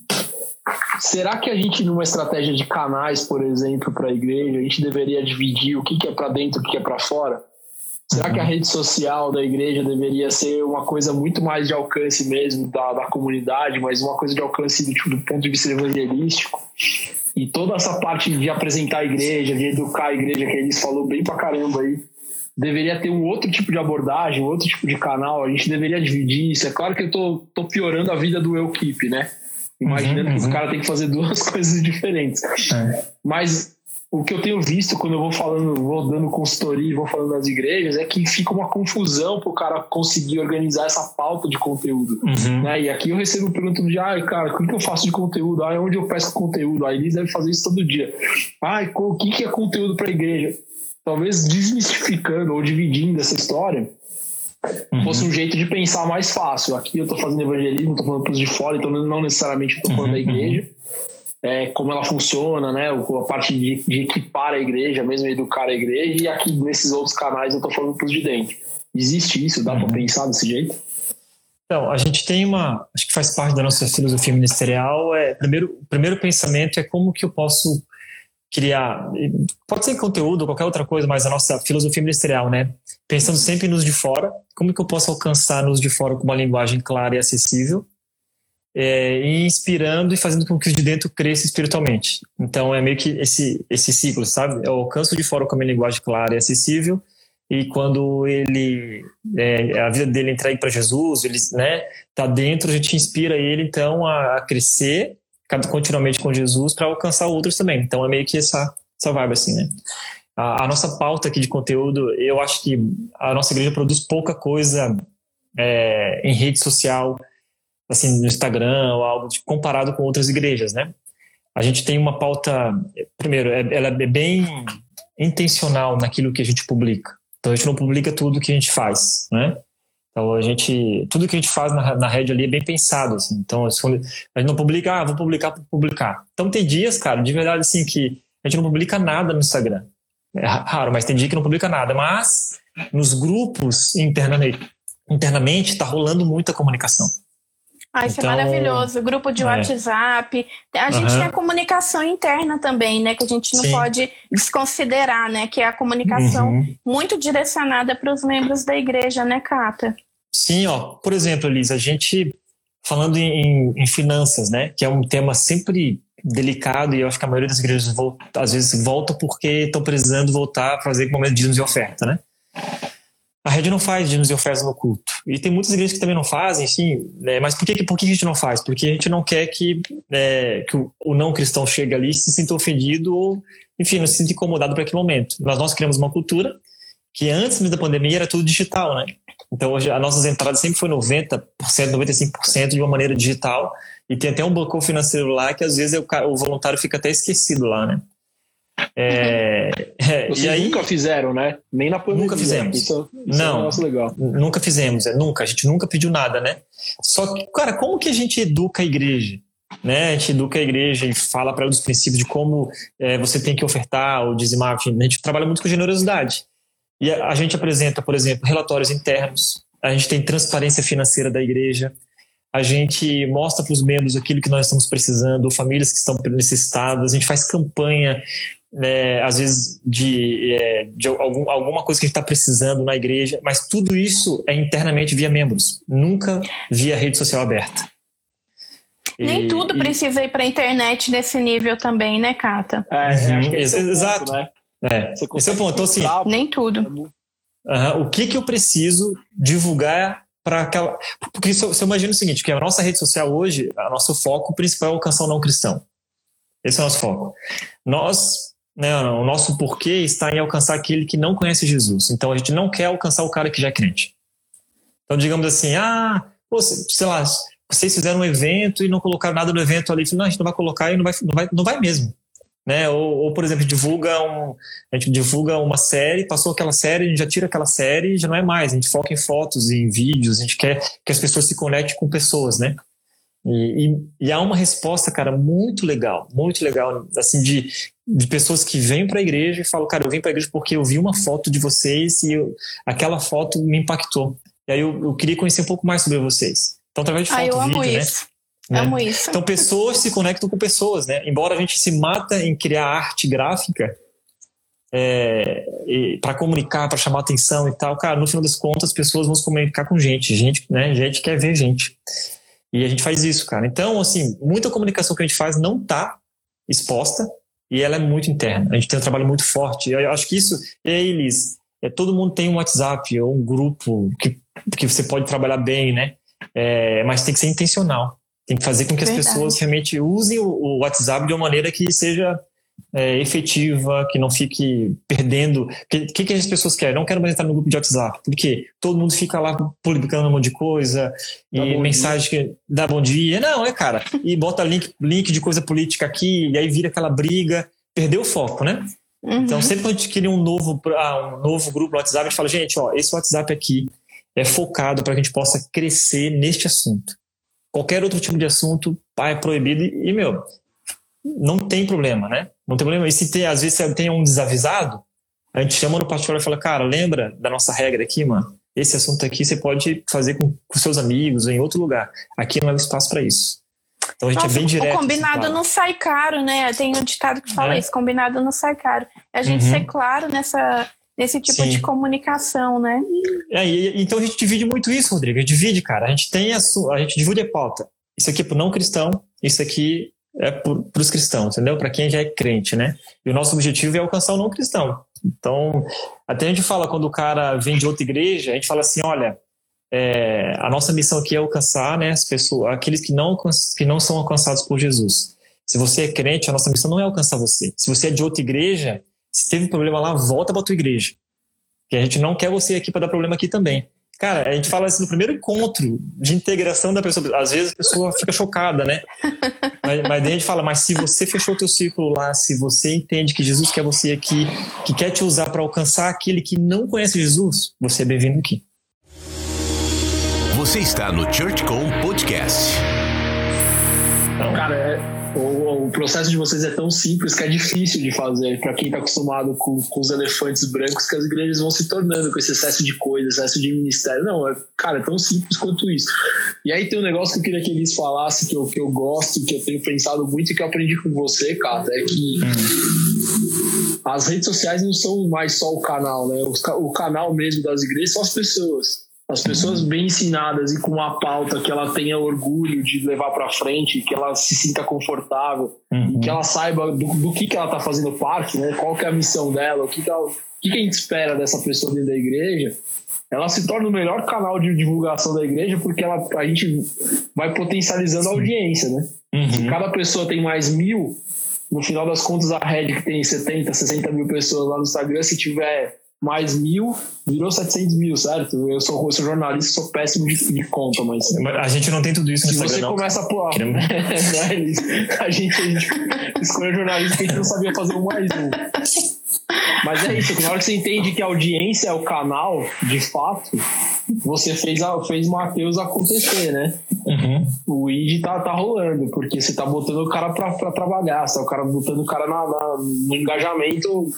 Será que a gente, numa estratégia de canais, por exemplo, para a igreja, a gente deveria dividir o que, que é para dentro e o que é para fora? Será que a rede social da igreja deveria ser uma coisa muito mais de alcance mesmo da, da comunidade, mas uma coisa de alcance do, tipo, do ponto de vista evangelístico? E toda essa parte de apresentar a igreja, de educar a igreja, que eles falou bem pra caramba aí, deveria ter um outro tipo de abordagem, um outro tipo de canal, a gente deveria dividir isso. É claro que eu tô, tô piorando a vida do Equipe, né? Imaginando uhum, que uhum. o cara tem que fazer duas coisas diferentes. É. Mas o que eu tenho visto quando eu vou falando, vou dando consultoria e vou falando das igrejas, é que fica uma confusão para o cara conseguir organizar essa pauta de conteúdo. Uhum. Né? E aqui eu recebo pergunta de, ai, cara, o que, eu faço de conteúdo? Ai, onde eu peço conteúdo? Aí eles devem fazer isso todo dia. Ai, o que, que é conteúdo para a igreja? Talvez desmistificando ou dividindo essa história, Uhum. fosse um jeito de pensar mais fácil. Aqui eu estou fazendo evangelismo, estou falando para os de fora, então não necessariamente estou falando uhum. da igreja é, como ela funciona, né? A parte de, de, equipar a igreja, mesmo educar a igreja, e aqui nesses outros canais eu tô falando pros de dentro. Existe isso? Dá uhum. para pensar desse jeito? Então, a gente tem uma, acho que faz parte da nossa filosofia ministerial, é, primeiro, o primeiro pensamento é como que eu posso criar, pode ser conteúdo ou qualquer outra coisa, mas a nossa filosofia ministerial, né? Pensando sempre nos de fora, como que eu posso alcançar nos de fora com uma linguagem clara e acessível, é, inspirando e fazendo com que os de dentro cresça espiritualmente. Então é meio que esse, esse ciclo, sabe? Eu alcanço de fora com a minha linguagem clara e acessível, e quando ele é, a vida dele entrar para Jesus, ele né, tá dentro, a gente inspira ele então a crescer continuamente com Jesus para alcançar outros também. Então é meio que essa, essa vibe assim, né? A, a, nossa pauta aqui de conteúdo, eu acho que a nossa igreja produz pouca coisa é, em rede social, assim, no Instagram ou algo de, comparado com outras igrejas, né? A gente tem uma pauta, primeiro, é, ela é bem intencional naquilo que a gente publica. Então a gente não publica tudo que a gente faz, né? Então a gente, tudo que a gente faz na, na rede ali é bem pensado, assim. Então a gente não publica, ah, vou publicar para publicar. Então tem dias, cara, de verdade assim que a gente não publica nada no Instagram. É raro, mas tem dia que não publica nada. Mas nos grupos internamente, internamente está rolando muita comunicação. Ah, isso é então, é maravilhoso. Grupo de é. WhatsApp. A gente uhum. tem a comunicação interna também, né? Que a gente não Sim. pode desconsiderar, né? Que é a comunicação uhum. muito direcionada para os membros da igreja, né, Cata? Sim, ó. Por exemplo, Elisa, a gente falando em, em, finanças, né? Que é um tema sempre delicado e eu acho que a maioria das igrejas volta, às vezes volta porque estão precisando voltar a fazer momento de dízimos e oferta, né? A rede não faz dízimos e ofertas no culto. E tem muitas igrejas que também não fazem, sim. Né? Mas por que, por que a gente não faz? Porque a gente não quer que, é, que o, não cristão chegue ali e se sinta ofendido ou, enfim, não se sinta incomodado para aquele momento. Nós, nós criamos uma cultura que antes da pandemia era tudo digital, né? Então hoje as nossas entradas sempre foi 90%, 95% de uma maneira digital. E tem até um banco financeiro lá que às vezes o voluntário fica até esquecido lá, né? É, é, Vocês e aí, nunca fizeram, né? Nem na pandemia. Nunca fizemos. Isso, isso não, é um legal. nunca fizemos. É, nunca. A gente nunca pediu nada, né? Só que, cara, como que a gente educa a igreja? Né? A gente educa a igreja e fala para ela dos princípios de como é, você tem que ofertar ou dizimar. Enfim, a gente trabalha muito com generosidade. E a, a gente apresenta, por exemplo, relatórios internos. A gente tem transparência financeira da igreja a gente mostra para os membros aquilo que nós estamos precisando, famílias que estão necessitadas, a gente faz campanha né, às vezes de, é, de algum, alguma coisa que a gente está precisando na igreja, mas tudo isso é internamente via membros, nunca via rede social aberta. Nem E- tudo e- precisa ir para a internet nesse nível também, né, Cata? É, Uhum, acho que esse é ponto, exato. né? É, Você esse é o ponto. Então, assim, Nem tudo. Aham, O que que eu preciso divulgar para aquela. Porque se eu, se eu imagino o seguinte, que a nossa rede social hoje, o nosso foco principal é alcançar o não cristão. Esse é o nosso foco. Nós, o nosso porquê está em alcançar aquele que não conhece Jesus. Então a gente não quer alcançar o cara que já é crente. Então digamos assim, ah, sei lá, vocês fizeram um evento e não colocaram nada no evento ali. Não, a gente não vai colocar e não vai, não vai, não vai mesmo. Né? Ou, ou, por exemplo, divulga um, a gente divulga uma série, passou aquela série, a gente já tira aquela série e já não é mais. A gente foca em fotos, em vídeos, a gente quer que as pessoas se conectem com pessoas, né? E, e, e há uma resposta, cara, muito legal, muito legal, assim, de, de pessoas que vêm para a igreja e falam, cara, eu vim para a igreja porque eu vi uma foto de vocês e eu, aquela foto me impactou. E aí eu, eu, queria conhecer um pouco mais sobre vocês. Então, através de foto, ah, eu vídeo, amo né? isso. Né? Amo isso. Então, pessoas se conectam com pessoas, né? Embora a gente se mata em criar arte gráfica é, para comunicar, para chamar atenção e tal, cara, no final das contas, as pessoas vão se comunicar com gente, gente, né? Gente quer ver gente. E a gente faz isso, cara. Então, assim, muita comunicação que a gente faz não tá exposta e ela é muito interna. A gente tem um trabalho muito forte. Eu acho que isso, e aí, Liz, é, todo mundo tem um WhatsApp ou um grupo que, que você pode trabalhar bem, né? É, mas tem que ser intencional. Tem que fazer com que as Verdade. pessoas realmente usem o, o WhatsApp de uma maneira que seja é, efetiva, que não fique perdendo. O que, que, que as pessoas querem? Não quero mais entrar no grupo de WhatsApp. Porque todo mundo fica lá publicando um monte de coisa Dá e mensagem que dá bom dia. Não, é, cara. E bota link, link de coisa política aqui, e aí vira aquela briga. Perdeu o foco, né? Uhum. Então, sempre que a gente cria um novo, ah, um novo grupo no WhatsApp, a gente fala, gente, ó, esse WhatsApp aqui é focado para que a gente possa crescer neste assunto. Qualquer outro tipo de assunto pá, é proibido e, e, meu, não tem problema, né? Não tem problema. E se tem, às vezes tem um desavisado, a gente chama no particular e fala, cara, lembra da nossa regra aqui, mano? Esse assunto aqui você pode fazer com, com seus amigos ou em outro lugar. Aqui não é espaço para isso. Então a gente Nossa, é bem direto. O combinado assim, não sai caro, né? Tem um ditado que fala É. isso: combinado não sai caro. É a gente Uhum. ser claro nessa, nesse tipo Sim. de comunicação, né? É, e- então a gente divide muito isso, Rodrigo. A gente divide, cara. A gente tem a, a gente divide a pauta. Isso aqui é pro não cristão, isso aqui é para os cristãos, entendeu? Para quem já é crente, né? E o nosso objetivo é alcançar o não cristão. Então, até a gente fala quando o cara vem de outra igreja, a gente fala assim, olha, é, a nossa missão aqui é alcançar, né, as pessoas, aqueles que não que não são alcançados por Jesus. Se você é crente, a nossa missão não é alcançar você. Se você é de outra igreja, se teve problema lá, volta para tua igreja. Que a gente não quer você aqui para dar problema aqui também. Cara, a gente fala assim no primeiro encontro de integração da pessoa. Às vezes a pessoa fica chocada, né? Mas, mas daí a gente fala, mas se você fechou o teu círculo lá, se você entende que Jesus quer você aqui, que quer te usar para alcançar aquele que não conhece Jesus, você é bem-vindo aqui. Você está no ChurchCom Podcast. Então, Cara, é- o, o processo de vocês é tão simples que é difícil de fazer para quem está acostumado com, com os elefantes brancos que as igrejas vão se tornando com esse excesso de coisa, excesso de ministério. Não, é, cara, é tão simples quanto isso. E aí tem um negócio que eu queria que eles falassem, que eu, que eu gosto, que eu tenho pensado muito e que eu aprendi com você, cara, é que as redes sociais não são mais só o canal, né? Ca- O canal mesmo das igrejas são as pessoas. As pessoas bem ensinadas e com uma pauta que ela tenha orgulho de levar para frente, que ela se sinta confortável, uhum. que ela saiba do, do que, que ela está fazendo parte, né? Qual que é a missão dela, o que, que, ela- o que, que a gente espera dessa pessoa dentro da igreja. Ela se torna o melhor canal de divulgação da igreja porque ela, a gente vai potencializando a audiência, né? Se Uhum. cada pessoa tem mais mil, no final das contas a rede que tem 70, 60 mil pessoas lá no Instagram, se tiver mais mil, virou 700 mil, certo? Eu sou, eu sou jornalista, sou péssimo de, de conta, mas... A gente não tem tudo isso no Se Instagram, você não. começa a pôr... Queremos- Né, Elis? a, gente, a gente escolheu jornalista que a gente não sabia fazer um mais um. Mas é isso, na hora que você entende que a audiência é o canal, de fato, você fez, a, fez Matheus acontecer, né? Uhum. o ID tá, tá rolando, porque você tá botando o cara pra, pra trabalhar, você tá o cara botando o cara na, na- no engajamento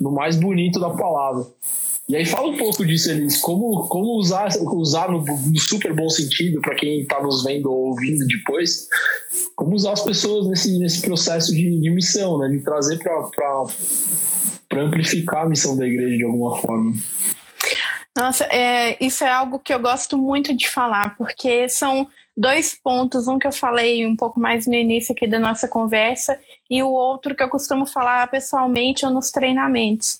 no mais bonito da palavra. E aí fala um pouco disso, Elis, como, como usar, usar no, no super bom sentido, para quem tá nos vendo ou ouvindo depois, como usar as pessoas nesse, nesse processo de, de missão, né? De trazer pra, pra amplificar a missão da igreja de alguma forma. Nossa, é, isso é algo que eu gosto muito de falar, porque são dois pontos, um que eu falei um pouco mais no início aqui da nossa conversa, e o outro que eu costumo falar pessoalmente ou nos treinamentos.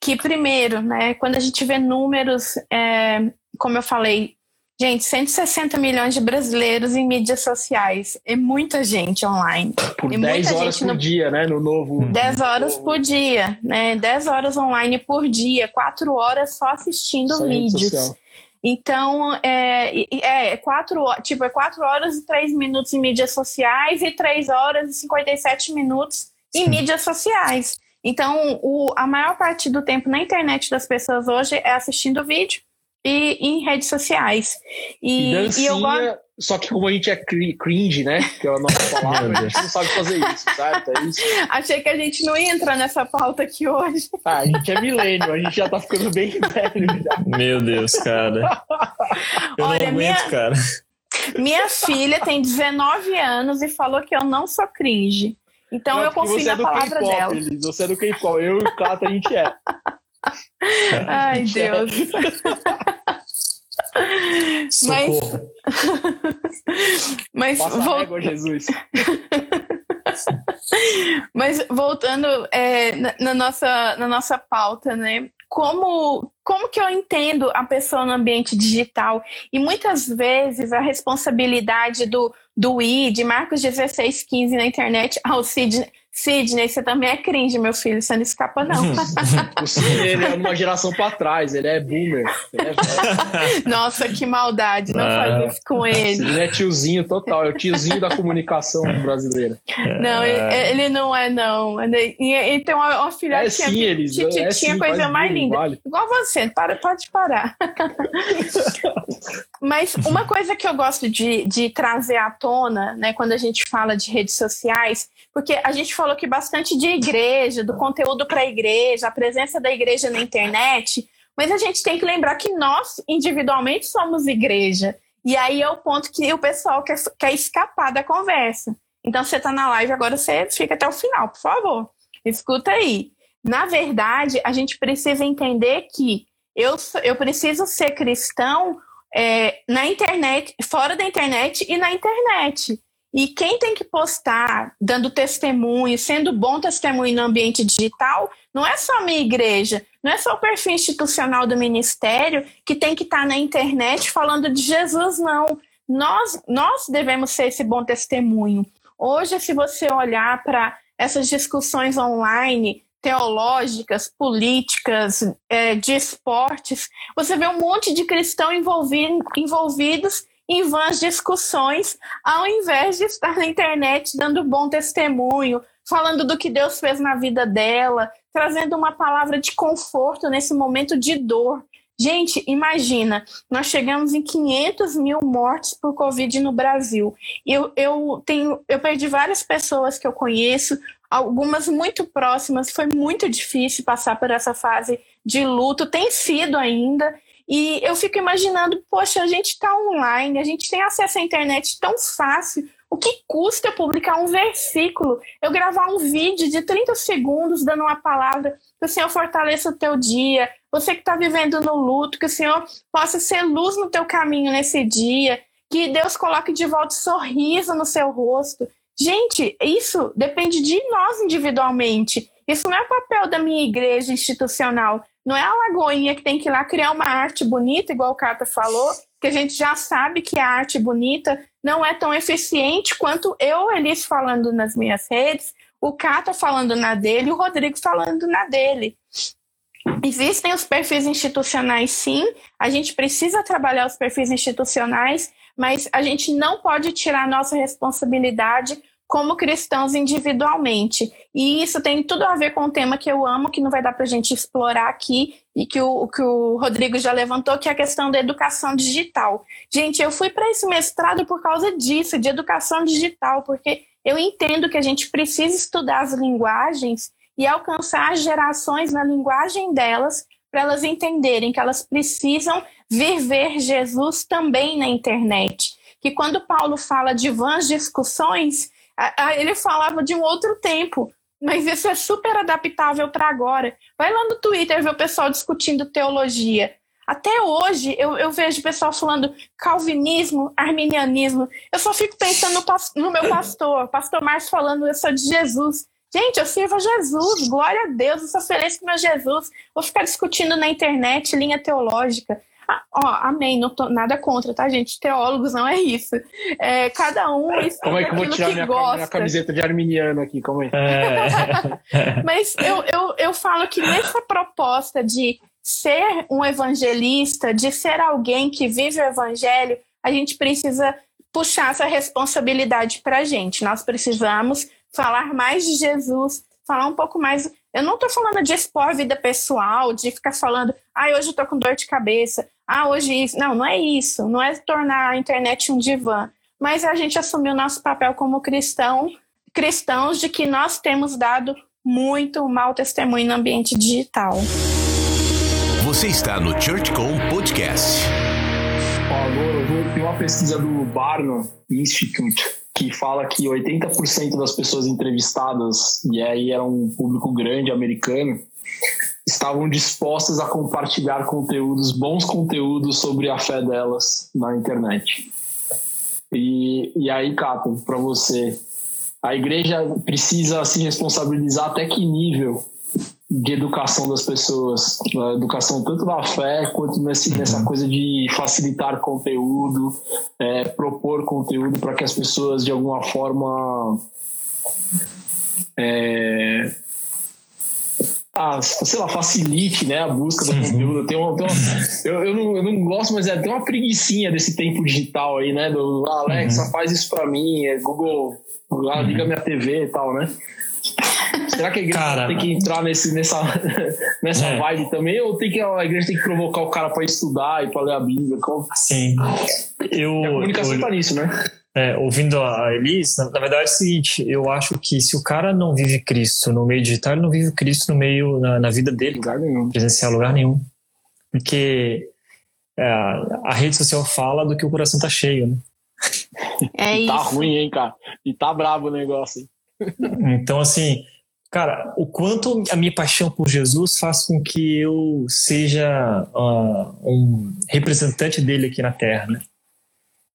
Que primeiro, né, quando a gente vê números, é, como eu falei, Gente, 160 milhões de brasileiros em mídias sociais. É muita gente online. Por é 10 horas por no... dia, né? No novo. 10 horas por dia, né? 10 horas online por dia, 4 horas só assistindo só vídeos. Então, é, é, quatro, tipo, é 4 horas e 3 minutos em mídias sociais e 3 horas e 57 minutos em mídias sociais. Então, o, a maior parte do tempo na internet das pessoas hoje é assistindo vídeo e em redes sociais. E, Dancinha, e eu gosto. Só que como a gente é cringe, né? Que é a nossa palavra, a gente não sabe fazer isso, certo? É isso. Achei que a gente não ia entrar nessa pauta aqui hoje. Ah, a gente é milênio, a gente já tá ficando bem velho já. Meu Deus, cara. Eu Olha, não aguento, minha, cara. Minha filha tem 19 anos e falou que eu não sou cringe. Então não, eu confio na é palavra dela. Elis, você é do K-pop, eu e o Cato a gente é. Ai, Deus. Mas. Mas. Passa Jesus. Mas voltando é, na, na, nossa, na nossa pauta, né? Como, como que eu entendo a pessoa no ambiente digital? E muitas vezes a responsabilidade do, do I, de Marcos 1615 na internet, ao Cid, Sidney, você também é cringe, meu filho, você não escapa, não. o Sidney, ele é uma geração para trás, ele é boomer. Ele é Nossa, que maldade, não ah. faz isso com ele. Ele é tiozinho total, é o tiozinho da comunicação brasileira. Não, ele, ele não é, não. Ele, ele tem uma, uma filha é sim, eles, tinha, é tinha coisa mais linda. Vale. Igual você, para, pode parar. Mas uma coisa que eu gosto de, de trazer à tona, né, quando a gente fala de redes sociais, porque a gente falou aqui bastante de igreja, do conteúdo para a igreja, a presença da igreja na internet, mas a gente tem que lembrar que nós, individualmente, somos igreja. E aí é o ponto que o pessoal quer, quer escapar da conversa. Então, você está na live, agora você fica até o final, por favor. Escuta aí. Na verdade, a gente precisa entender que eu, eu preciso ser cristão é, na internet, fora da internet e na internet. E quem tem que postar, dando testemunho, sendo bom testemunho no ambiente digital, não é só a minha igreja, não é só o perfil institucional do ministério que tem que estar na internet falando de Jesus, não. Nós, nós devemos ser esse bom testemunho. Hoje, se você olhar para essas discussões online, teológicas, políticas, é, de esportes, você vê um monte de cristãos envolvido, envolvidos em vãs discussões, ao invés de estar na internet dando bom testemunho, falando do que Deus fez na vida dela, trazendo uma palavra de conforto nesse momento de dor. Gente, imagina, nós chegamos em 500 mil mortes por Covid no Brasil. Eu, eu, tenho, eu perdi várias pessoas que eu conheço, algumas muito próximas. Foi muito difícil passar por essa fase de luto, tem sido ainda. E eu fico imaginando, poxa, a gente está online, a gente tem acesso à internet tão fácil. O que custa eu publicar um versículo? Eu gravar um vídeo de 30 segundos dando uma palavra, que o Senhor fortaleça o teu dia. Você que está vivendo no luto, que o Senhor possa ser luz no teu caminho nesse dia. Que Deus coloque de volta sorriso no seu rosto. Gente, isso depende de nós individualmente. Isso não é papel da minha igreja institucional. Não é a Lagoinha que tem que ir lá criar uma arte bonita, igual o Cata falou, que a gente já sabe que a arte bonita não é tão eficiente quanto eu, Elis, falando nas minhas redes, o Cata falando na dele o Rodrigo falando na dele. Existem os perfis institucionais, sim. A gente precisa trabalhar os perfis institucionais, mas a gente não pode tirar nossa responsabilidade como cristãos individualmente. E isso tem tudo a ver com o tema que eu amo, que não vai dar para a gente explorar aqui, e que o, que o Rodrigo já levantou, que é a questão da educação digital. Gente, eu fui para esse mestrado por causa disso, de educação digital, porque eu entendo que a gente precisa estudar as linguagens e alcançar as gerações na linguagem delas, para elas entenderem que elas precisam viver Jesus também na internet. Que quando Paulo fala de vãs discussões, ele falava de um outro tempo, mas isso é super adaptável para agora. Vai lá no Twitter ver o pessoal discutindo teologia. Até hoje eu, eu vejo pessoal falando calvinismo, arminianismo. Eu só fico pensando no, no meu pastor, pastor Márcio falando eu sou de Jesus. Gente, eu sirvo a Jesus, glória a Deus, eu sou feliz com meu Jesus. Vou ficar discutindo na internet linha teológica. Ah, ó, amém, não tô nada contra, tá, gente? Teólogos não é isso. É, cada um Como é que eu vou tirar minha, minha, camiseta de arminiano aqui? Como é? é. Mas eu, eu, eu falo que nessa proposta de ser um evangelista, de ser alguém que vive o evangelho, a gente precisa puxar essa responsabilidade para a gente. Nós precisamos falar mais de Jesus, falar um pouco mais. Eu não estou falando de expor a vida pessoal, de ficar falando, ah, hoje eu estou com dor de cabeça, ah, hoje isso. Não, não é isso. Não é tornar a internet um divã. Mas a gente assumir o nosso papel como cristão, cristãos de que nós temos dado muito mau testemunho no ambiente digital. Você está no ChurchCom Podcast. Agora, tem uma pesquisa do Barnum Institute que fala que 80% das pessoas entrevistadas, e aí era um público grande americano, estavam dispostas a compartilhar conteúdos, bons conteúdos sobre a fé delas na internet. E, e aí, Capo, para você, a igreja precisa se responsabilizar até que nível de educação das pessoas, a educação tanto da fé quanto nesse, uhum. nessa coisa de facilitar conteúdo, é, propor conteúdo para que as pessoas de alguma forma é, ah, sei lá, facilite né, a busca do uhum. conteúdo. Tem uma, uma, eu, eu, não, eu não gosto, mas é, tem uma preguiçinha desse tempo digital aí, né? Do Alexa, uhum. faz isso para mim, é Google, ah, liga minha TV e tal, né? Será que a igreja cara, tem que entrar nesse, nessa, nessa é. vibe também? Ou tem que, a igreja tem que provocar o cara para estudar e para ler a Bíblia? Como... Sim. Eu, a comunicação está nisso, né? É, ouvindo a Elis, na, na, verdade é o seguinte, eu acho que se o cara não vive Cristo no meio digital, ele não vive Cristo no meio, na, na vida dele. Lugar nenhum. Presencial, lugar nenhum. Porque é, a rede social fala do que o coração tá cheio, né? É e tá ruim, hein, cara? E tá brabo o negócio, hein? Então, assim, cara, o quanto a minha paixão por Jesus faz com que eu seja uh, um representante dele aqui na Terra, né?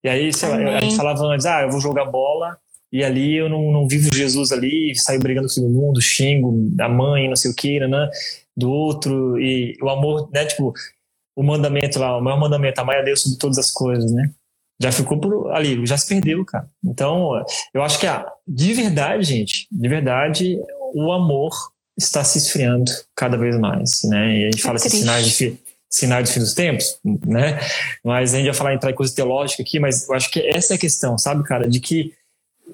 E aí, sei lá, a gente falava antes, ah, eu vou jogar bola e ali eu não, não vivo Jesus ali, saio brigando com todo mundo, xingo a mãe, não sei o que, né, do outro, e o amor, né, tipo, o mandamento lá, o maior mandamento, amar a Deus sobre todas as coisas, né? Já ficou por ali, já se perdeu, cara. Então, eu acho que a, de verdade, gente, de verdade, o amor está se esfriando cada vez mais, né? E a gente é fala esses sinais de sinais de fim dos tempos, né? Mas a gente vai falar entrar em coisa teológica aqui, mas eu acho que essa é a questão, sabe, cara, de que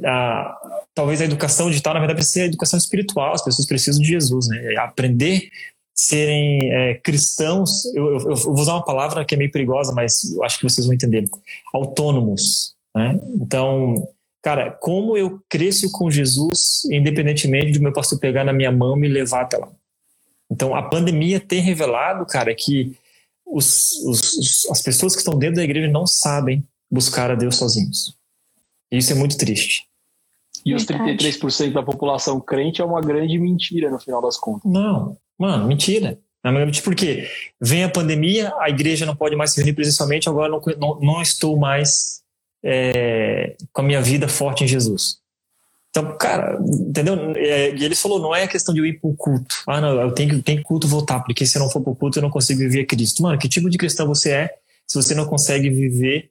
a, talvez a educação digital, na verdade, precisa ser a educação espiritual, as pessoas precisam de Jesus, né? Aprender serem é, cristãos, eu, eu, eu, vou usar uma palavra que é meio perigosa, mas eu acho que vocês vão entender, autônomos. Né? Então, cara, como eu cresço com Jesus, independentemente de meu pastor pegar na minha mão e me levar até lá. Então, a pandemia tem revelado, cara, que os, os, as pessoas que estão dentro da igreja não sabem buscar a Deus sozinhos. E isso é muito triste. E os 33% da população crente é uma grande mentira no final das contas. Não, Mano, mentira. Porque vem a pandemia, a igreja não pode mais se reunir presencialmente, agora não, não, não estou mais é, com a minha vida forte em Jesus. Então, cara, entendeu? É, e ele falou, não é questão de eu ir para o culto. Ah, não, eu tenho, tenho que culto voltar, porque se eu não for para o culto eu não consigo viver Cristo. Mano, que tipo de cristão você é se você não consegue viver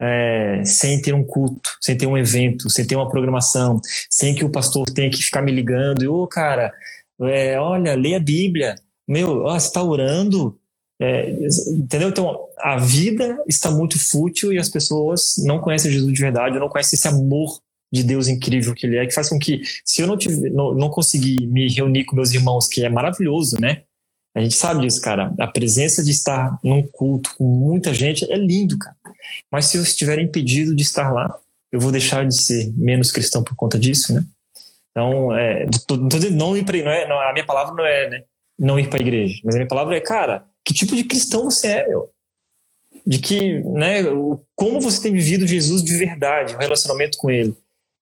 é, sem ter um culto, sem ter um evento, sem ter uma programação, sem que o pastor tenha que ficar me ligando e, ô, cara, é, olha, lê a Bíblia. Meu, ó, você está orando. É, entendeu? Então, a vida está muito fútil e as pessoas não conhecem Jesus de verdade, não conhecem esse amor de Deus incrível que ele é, que faz com que, se eu não, tiver, não, não conseguir me reunir com meus irmãos, que é maravilhoso, né? A gente sabe disso, cara. A presença de estar num culto com muita gente é lindo, cara. Mas se eu estiver impedido de estar lá, eu vou deixar de ser menos cristão por conta disso, né? Então, é, não tô dizendo não ir não é, não, a minha palavra não é né, não ir para a igreja, mas a minha palavra é, cara, que tipo de cristão você é, meu? De que, né, como você tem vivido Jesus de verdade, o relacionamento com ele.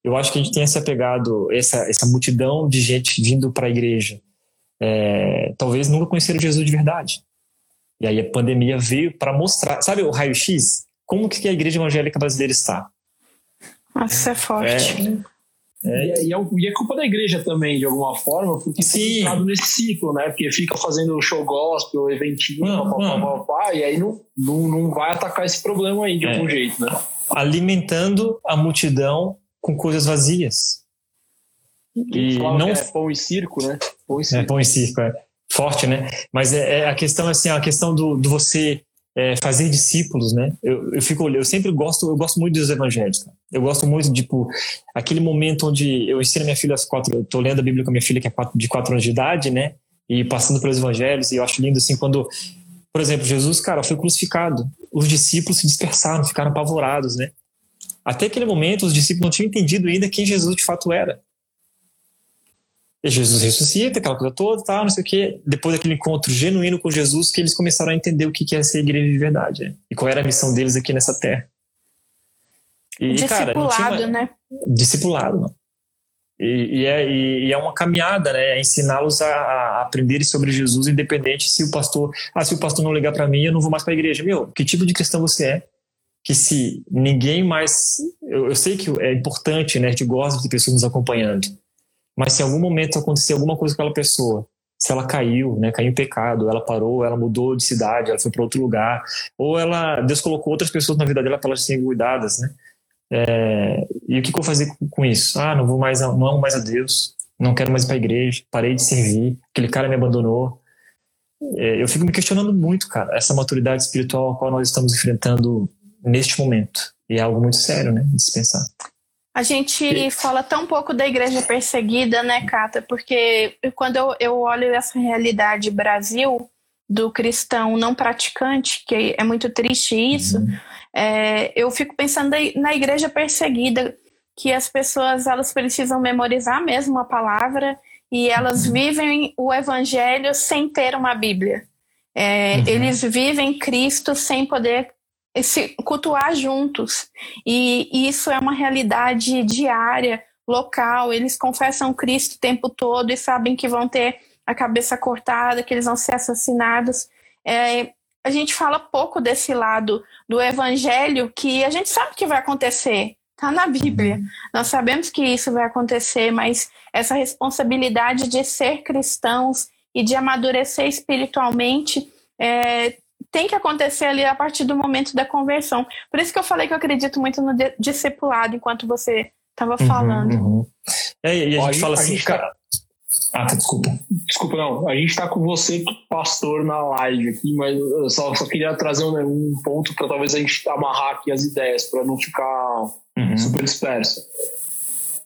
Eu acho que a gente tem se apegado, essa, essa multidão de gente vindo para a igreja, é, talvez nunca conheceram Jesus de verdade. E aí a pandemia veio para mostrar, sabe o raio-x? Como que a igreja evangélica brasileira está? Nossa, isso é forte. É, é, e, é, e, é, culpa da igreja também, de alguma forma, porque Sim. fica nesse ciclo, né? Porque fica fazendo show gospel, eventinho, hum. papá, e aí não, não, não vai atacar esse problema aí de é. algum jeito, né? Alimentando a multidão com coisas vazias. E não é pão e circo, né? Pão e circo. É, pão e circo, é. Forte, né? Mas é, é a questão assim, a questão do, do você é, fazer discípulos, né? Eu, eu fico, eu sempre gosto, eu gosto muito dos evangelhos. Cara. Eu gosto muito tipo aquele momento onde eu ensino minha filha às quatro, eu tô lendo a Bíblia com a minha filha que é quatro, de quatro anos de idade, né? E passando pelos evangelhos e eu acho lindo assim quando, por exemplo, Jesus, cara, foi crucificado. Os discípulos se dispersaram, ficaram apavorados, né? Até aquele momento os discípulos não tinham entendido ainda quem Jesus de fato era. Jesus ressuscita, aquela coisa toda, tal, não sei o quê. Depois daquele encontro genuíno com Jesus, que eles começaram a entender o que é ser igreja de verdade. Né? E qual era a missão deles aqui nessa terra. E, discipulado, cara, uma... né? Discipulado, não. E, e, é, e, é, uma caminhada, né? É ensiná-los a, a, aprenderem sobre Jesus, independente se o pastor, ah, se o pastor não ligar para mim, eu não vou mais para a igreja. Meu, que tipo de cristão você é? Que se ninguém mais, eu, eu sei que é importante, né? A gente gosta de pessoas nos acompanhando, mas se em algum momento acontecer alguma coisa com aquela pessoa, se ela caiu, né, caiu em pecado, ela parou, ela mudou de cidade, ela foi para outro lugar, ou ela Deus colocou outras pessoas na vida dela para elas serem cuidadas, né? É, e o que, que, eu fazer com, com, isso? Ah, não vou mais, não amo mais a Deus, não quero mais ir para a igreja, parei de servir, aquele cara me abandonou. É, eu fico me questionando muito, cara, essa maturidade espiritual a qual nós estamos enfrentando neste momento. E é algo muito sério, né, de se pensar. A gente fala tão pouco da igreja perseguida, né, Cata? Porque quando eu, eu olho essa realidade Brasil, do cristão não praticante, que é muito triste isso, uhum. é, eu fico pensando na igreja perseguida, que as pessoas elas precisam memorizar mesmo a palavra e elas uhum. vivem o evangelho sem ter uma Bíblia. É, uhum. Eles vivem Cristo sem poder se cultuar juntos. E isso é uma realidade diária, local. Eles confessam Cristo o tempo todo e sabem que vão ter a cabeça cortada, que eles vão ser assassinados. É, a gente fala pouco desse lado do evangelho que a gente sabe que vai acontecer. Está na Bíblia. Nós sabemos que isso vai acontecer, mas essa responsabilidade de ser cristãos e de amadurecer espiritualmente é, tem que acontecer ali a partir do momento da conversão. Por isso que eu falei que eu acredito muito no discipulado enquanto você estava uhum, falando. Uhum. É, e a gente fala assim, gente cara. Tá... Ah, tá, desculpa. Desculpa, não. A gente está com você, pastor, na live aqui, mas eu só, só queria trazer um, um ponto para talvez a gente amarrar aqui as ideias, para não ficar uhum. super disperso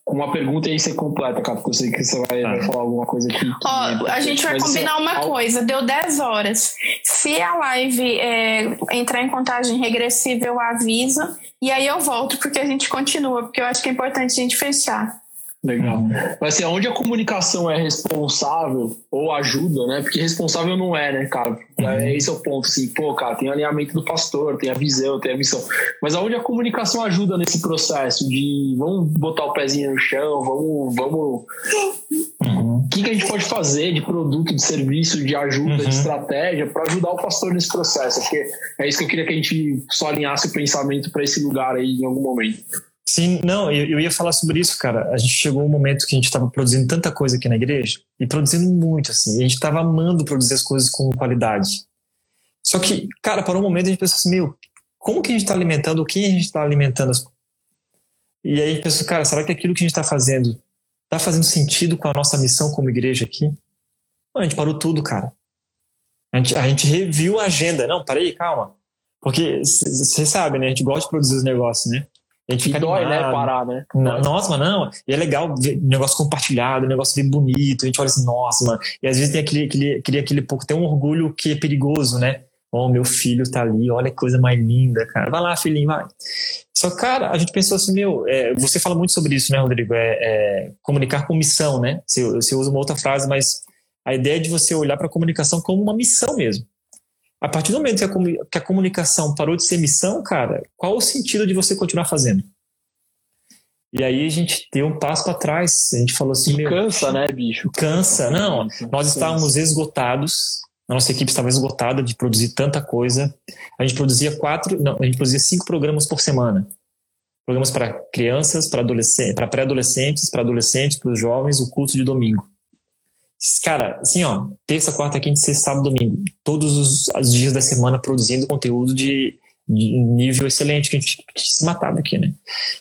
uma pergunta e aí você completa, cara, porque eu sei que você vai, vai falar alguma coisa aqui. Ó, a gente vai combinar assim, uma coisa, deu 10 horas. Se a live é, entrar em contagem regressiva, eu aviso, e aí eu volto, porque a gente continua, porque eu acho que é importante a gente fechar. Legal. Mas assim, onde a comunicação é responsável ou ajuda, né? Porque responsável não é, né, cara? Uhum. É, esse é o ponto, assim, pô, cara, tem alinhamento do pastor, tem a visão, tem a missão. Mas aonde a comunicação ajuda nesse processo de vamos botar o pezinho no chão, vamos. vamos... Uhum. O que, que a gente pode fazer de produto, de serviço, de ajuda, uhum. de estratégia para ajudar o pastor nesse processo? Porque é isso que eu queria que a gente só alinhasse o pensamento para esse lugar aí em algum momento. Sim, não, eu, eu, ia falar sobre isso, cara. A gente chegou um momento que a gente estava produzindo tanta coisa aqui na igreja, e produzindo muito, assim. A gente estava amando produzir as coisas com qualidade. Só que, cara, para um momento a gente pensou assim, meu, como que a gente está alimentando, o que a gente está alimentando? E aí a gente pensou, cara, será que aquilo que a gente está fazendo está fazendo sentido com a nossa missão como igreja aqui? Não, a gente parou tudo, cara. A gente, a gente reviu a agenda. Não, parei, calma. Porque você sabe, né? A gente gosta de produzir os negócios, né? A gente fica dói, né? Parar, né? Nossa, mas não. E é legal ver negócio compartilhado, negócio bem bonito. A gente olha assim, nossa, mano. E às vezes tem aquele, aquele, aquele, aquele pouco, tem um orgulho que é perigoso, né? Oh, meu filho tá ali, olha que coisa mais linda, cara. Vai lá, filhinho, vai. Só cara, a gente pensou assim, meu, é, você fala muito sobre isso, né, Rodrigo? É, é comunicar com missão, né? Você, você usa uma outra frase, mas a ideia é de você olhar para a comunicação como uma missão mesmo. A partir do momento que a, comunicação parou de ser missão, cara, qual o sentido de você continuar fazendo? E aí a gente deu um passo para trás. A gente falou assim: e cansa, né, bicho? Cansa. Não, nós estávamos esgotados. A nossa equipe estava esgotada de produzir tanta coisa. A gente produzia quatro, não, a gente produzia cinco programas por semana. Programas para crianças, para adolescentes, para pré-adolescentes, para adolescentes, para os jovens, o culto de domingo. Cara, assim, ó, terça, quarta, quinta, sexta, sábado, domingo, todos os, os dias da semana produzindo conteúdo de, de nível excelente que a, gente, que se matava aqui, né?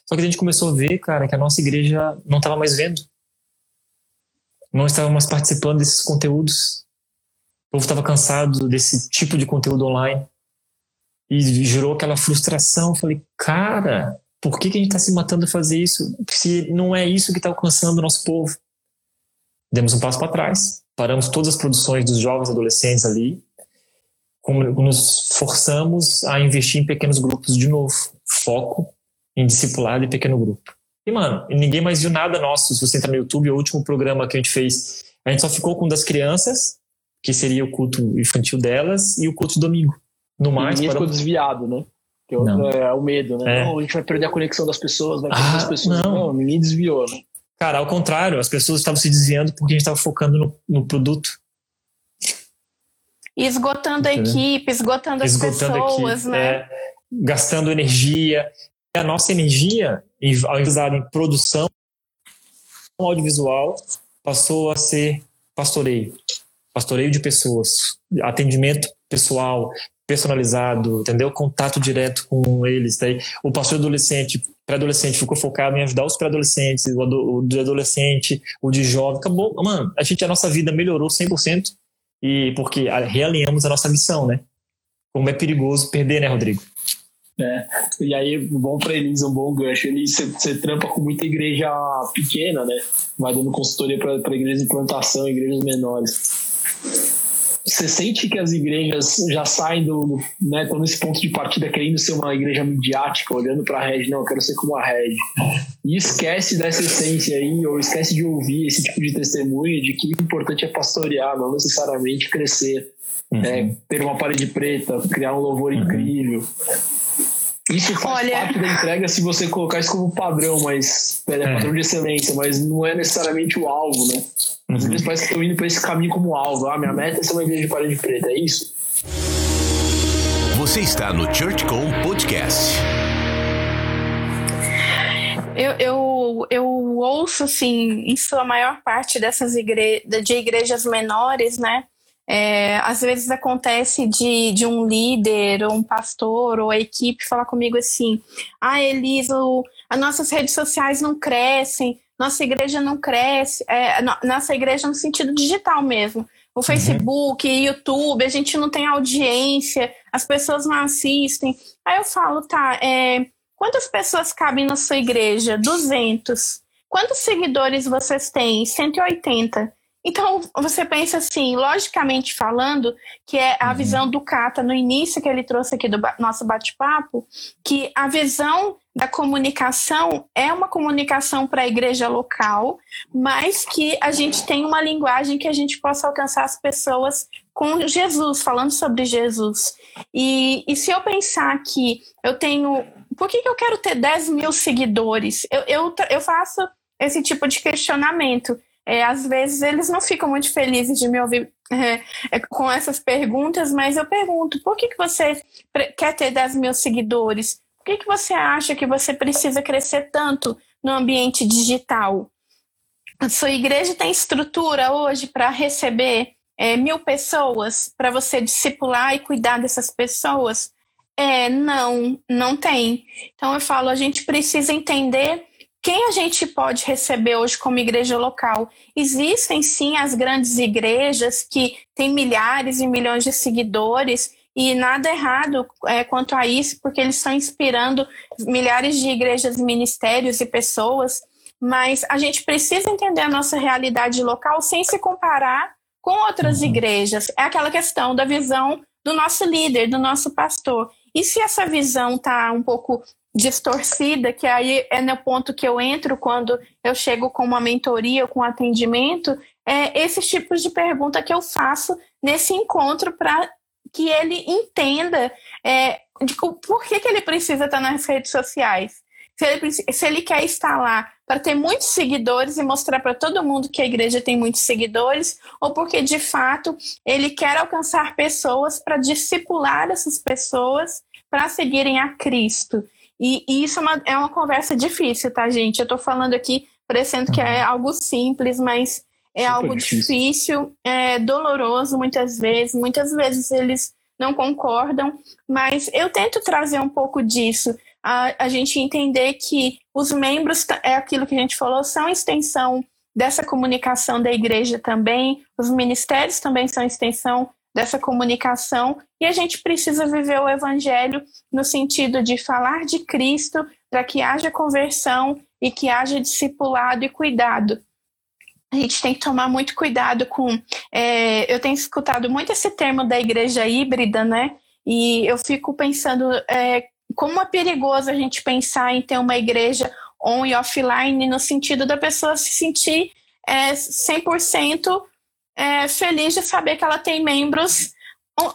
Só que a gente começou a ver, cara, que a nossa igreja não estava mais vendo. Não estava mais participando desses conteúdos. O povo estava cansado desse tipo de conteúdo online. E gerou aquela frustração. Eu falei, cara, por que, que a gente está se matando a fazer isso? Se não é isso que está alcançando o nosso povo demos um passo para trás, paramos todas as produções dos jovens adolescentes ali, nos forçamos a investir em pequenos grupos de novo, foco em discipulado e pequeno grupo. E, mano, ninguém mais viu nada nosso. Se você entrar no YouTube, o último programa que a gente fez, a gente só ficou com das crianças, que seria o culto infantil delas, e o culto domingo. No mais, ninguém ficou desviado, né? Que é, é o medo, né? É. Não, a gente vai perder a conexão das pessoas, vai perder ah, as pessoas. Não. não, ninguém desviou, né? Cara, ao contrário, as pessoas estavam se desviando porque a gente estava focando no, no produto. Esgotando a equipe, esgotando as esgotando pessoas, equipe, né? É, gastando energia. A nossa energia, ao usar em produção audiovisual, passou a ser pastoreio. Pastoreio de pessoas, atendimento pessoal, personalizado, entendeu? Contato direto com eles. Daí, o pastor adolescente pré-adolescente ficou focado em ajudar os pré-adolescentes, o, o de adolescente, o de jovem. Acabou, mano, a gente, a nossa vida melhorou 100% e porque realinhamos a nossa missão, né? Como é perigoso perder, né, Rodrigo? É, e aí, bom para eles, um bom gancho. Ele você trampa com muita igreja pequena, né? Vai dando consultoria para igrejas de plantação, igrejas menores você sente que as igrejas já saem do, né, estão nesse ponto de partida querendo ser uma igreja midiática, olhando para a rede, não, eu quero ser como a rede. E esquece dessa essência aí, ou esquece de ouvir esse tipo de testemunho de que o importante é pastorear, não necessariamente crescer. Uhum. É, ter uma parede preta, criar um louvor uhum. incrível. Isso faz Olha... parte da entrega se você colocar isso como padrão, mas é, é. padrão de excelência, mas não é necessariamente o alvo, né? Às vezes uhum. parece que estão indo para esse caminho como alvo. Ah, minha meta é ser uma igreja de parede preta, é isso? Você está no ChurchCom Podcast. Eu, eu, eu ouço, assim, em sua maior parte dessas igre de igrejas menores, né? É, às vezes acontece de, de um líder, ou um pastor, ou a equipe falar comigo assim: Ah, Elisa, as nossas redes sociais não crescem, nossa igreja não cresce, é, nossa igreja no sentido digital mesmo. O uhum. Facebook, uhum. YouTube, a gente não tem audiência, as pessoas não assistem. Aí eu falo, tá, é, quantas pessoas cabem na sua igreja? 200. Quantos seguidores vocês têm? 180. Então, você pensa assim, logicamente falando, que é a uhum. visão do Cata no início que ele trouxe aqui do nosso bate-papo, que a visão da comunicação é uma comunicação para a igreja local, mas que a gente tem uma linguagem que a gente possa alcançar as pessoas com Jesus, falando sobre Jesus. E, e se eu pensar que eu tenho. Por que, que eu quero ter 10 mil seguidores? Eu, eu, eu faço esse tipo de questionamento é, às vezes eles não ficam muito felizes de me ouvir é, é, com essas perguntas, mas eu pergunto: por que, que você quer ter 10 mil seguidores? Por que, que você acha que você precisa crescer tanto no ambiente digital? A sua igreja tem estrutura hoje para receber é, mil pessoas, para você discipular e cuidar dessas pessoas? É, não, não tem. Então eu falo, a gente precisa entender quem a gente pode receber hoje como igreja local? Existem sim as grandes igrejas que têm milhares e milhões de seguidores e nada errado é, quanto a isso, porque eles estão inspirando milhares de igrejas, ministérios e pessoas, mas a gente precisa entender a nossa realidade local sem se comparar com outras uhum. igrejas. É aquela questão da visão do nosso líder, do nosso pastor. E se essa visão está um pouco distorcida, que aí é no ponto que eu entro quando eu chego com uma mentoria, com um atendimento, é esses tipos de pergunta que eu faço nesse encontro para que ele entenda é, de, por que, que ele precisa estar nas redes sociais. Se ele, se ele quer estar lá para ter muitos seguidores e mostrar para todo mundo que a igreja tem muitos seguidores, ou porque de fato ele quer alcançar pessoas para discipular essas pessoas para seguirem a Cristo. E, e isso é uma, é uma, conversa difícil, tá, gente? Eu estou falando aqui parecendo que é uhum. algo simples, mas é Super algo difícil, difícil é doloroso muitas vezes. Muitas vezes eles não concordam, mas eu tento trazer um pouco disso. A, a gente entender que os membros, é aquilo que a gente falou, são extensão dessa comunicação da igreja também, os ministérios também são extensão dessa comunicação e a gente precisa viver o evangelho no sentido de falar de Cristo para que haja conversão e que haja discipulado e cuidado. A gente tem que tomar muito cuidado com. É, eu tenho escutado muito esse termo da igreja híbrida, né? E eu fico pensando é, como é perigoso a gente pensar em ter uma igreja on e offline no sentido da pessoa se sentir é, 100% é, feliz de saber que ela tem membros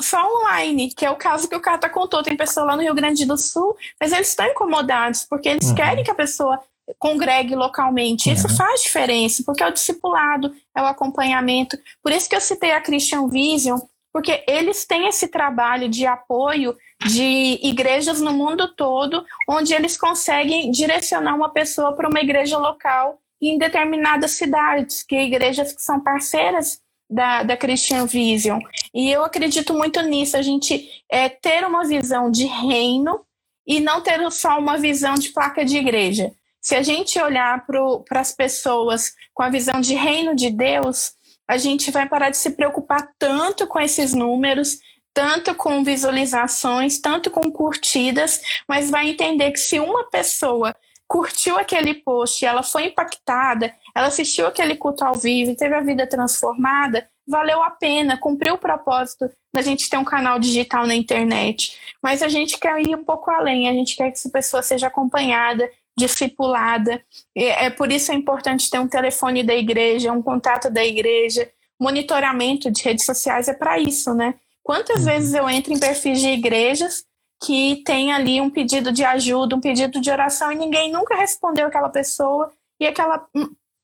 só online, que é o caso que o Cata contou. Tem pessoa lá no Rio Grande do Sul, mas eles estão incomodados, porque eles uhum. querem que a pessoa congregue localmente. Uhum. Isso faz diferença, porque é o discipulado, é o acompanhamento. Por isso que eu citei a Christian Vision, porque eles têm esse trabalho de apoio de igrejas no mundo todo, onde eles conseguem direcionar uma pessoa para uma igreja local em determinadas cidades, que igrejas que são parceiras da, da Christian Vision. E eu acredito muito nisso, a gente é, ter uma visão de reino e não ter só uma visão de placa de igreja. Se a gente olhar para as pessoas com a visão de reino de Deus, a gente vai parar de se preocupar tanto com esses números, tanto com visualizações, tanto com curtidas, mas vai entender que se uma pessoa curtiu aquele post, ela foi impactada, ela assistiu aquele culto ao vivo e teve a vida transformada, valeu a pena, cumpriu o propósito da gente ter um canal digital na internet. Mas a gente quer ir um pouco além, a gente quer que essa pessoa seja acompanhada, discipulada. É, é por isso é importante ter um telefone da igreja, um contato da igreja, monitoramento de redes sociais é para isso, né? Quantas uhum. vezes eu entro em perfis de igrejas que tem ali um pedido de ajuda, um pedido de oração e ninguém nunca respondeu aquela pessoa e aquela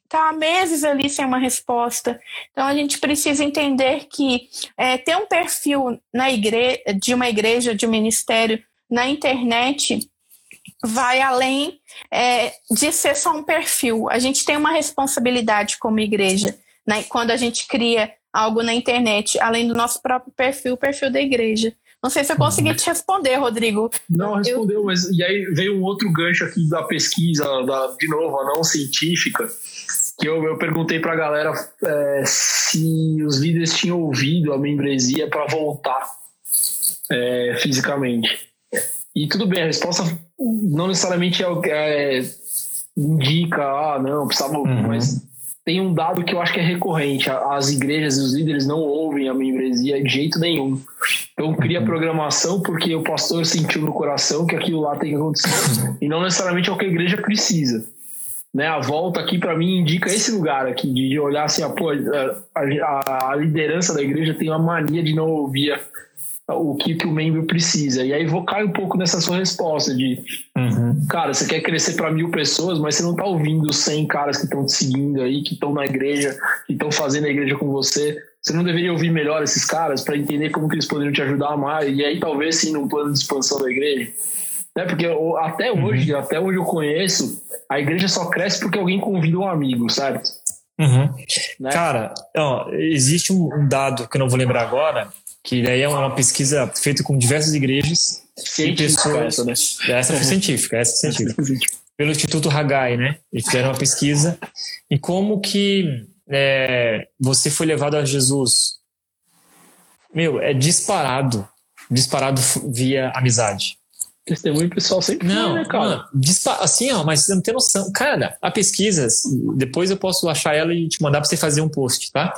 hum, tá há meses ali sem uma resposta. Então a gente precisa entender que é, ter um perfil na igreja, de uma igreja, de um ministério na internet vai além é, de ser só um perfil. A gente tem uma responsabilidade como igreja, né? Quando a gente cria algo na internet, além do nosso próprio perfil, o perfil da igreja. Não sei se eu consegui te responder, Rodrigo. Não, respondeu, eu... mas e aí veio um outro gancho aqui da pesquisa, da, de novo, a não científica, que eu, eu perguntei para a galera é, se os líderes tinham ouvido a membresia para voltar é, fisicamente. E tudo bem, a resposta não necessariamente é o que é, indica, ah, não, precisava, uhum. mas tem um dado que eu acho que é recorrente. As igrejas e os líderes não ouvem a membresia de jeito nenhum. Então cria uhum. programação porque o pastor sentiu no coração que aquilo lá tem que acontecer. E não necessariamente é o que a igreja precisa. Né, a volta aqui para mim indica esse lugar aqui, de olhar assim, a, a, a, liderança da igreja tem uma mania de não ouvir o que, que o membro precisa. E aí vou cair um pouco nessa sua resposta de, uhum. cara, você quer crescer para mil pessoas, mas você não tá ouvindo 100 caras que estão te seguindo aí, que estão na igreja, que estão fazendo a igreja com você. Você não deveria ouvir melhor esses caras para entender como que eles poderiam te ajudar mais? E aí talvez sim num plano de expansão da igreja. Né? Porque até uhum. hoje, até hoje eu conheço, a igreja só cresce porque alguém convida um amigo, certo? Uhum. Né? Cara, ó, existe um dado que eu não vou lembrar agora, que daí é uma pesquisa feita com diversas igrejas científica, pessoas. Essa, né? essa foi científica, essa é científica. Pelo Instituto Hagai, né? Eles fizeram uma pesquisa em como que é, você foi levado a Jesus. Meu, é disparado. Disparado via amizade. Testemunho pessoal sempre não, foi, né, cara? Mano, assim, ó, mas você não tem noção. Cara, a pesquisa, depois eu posso achar ela e te mandar pra você fazer um post, tá?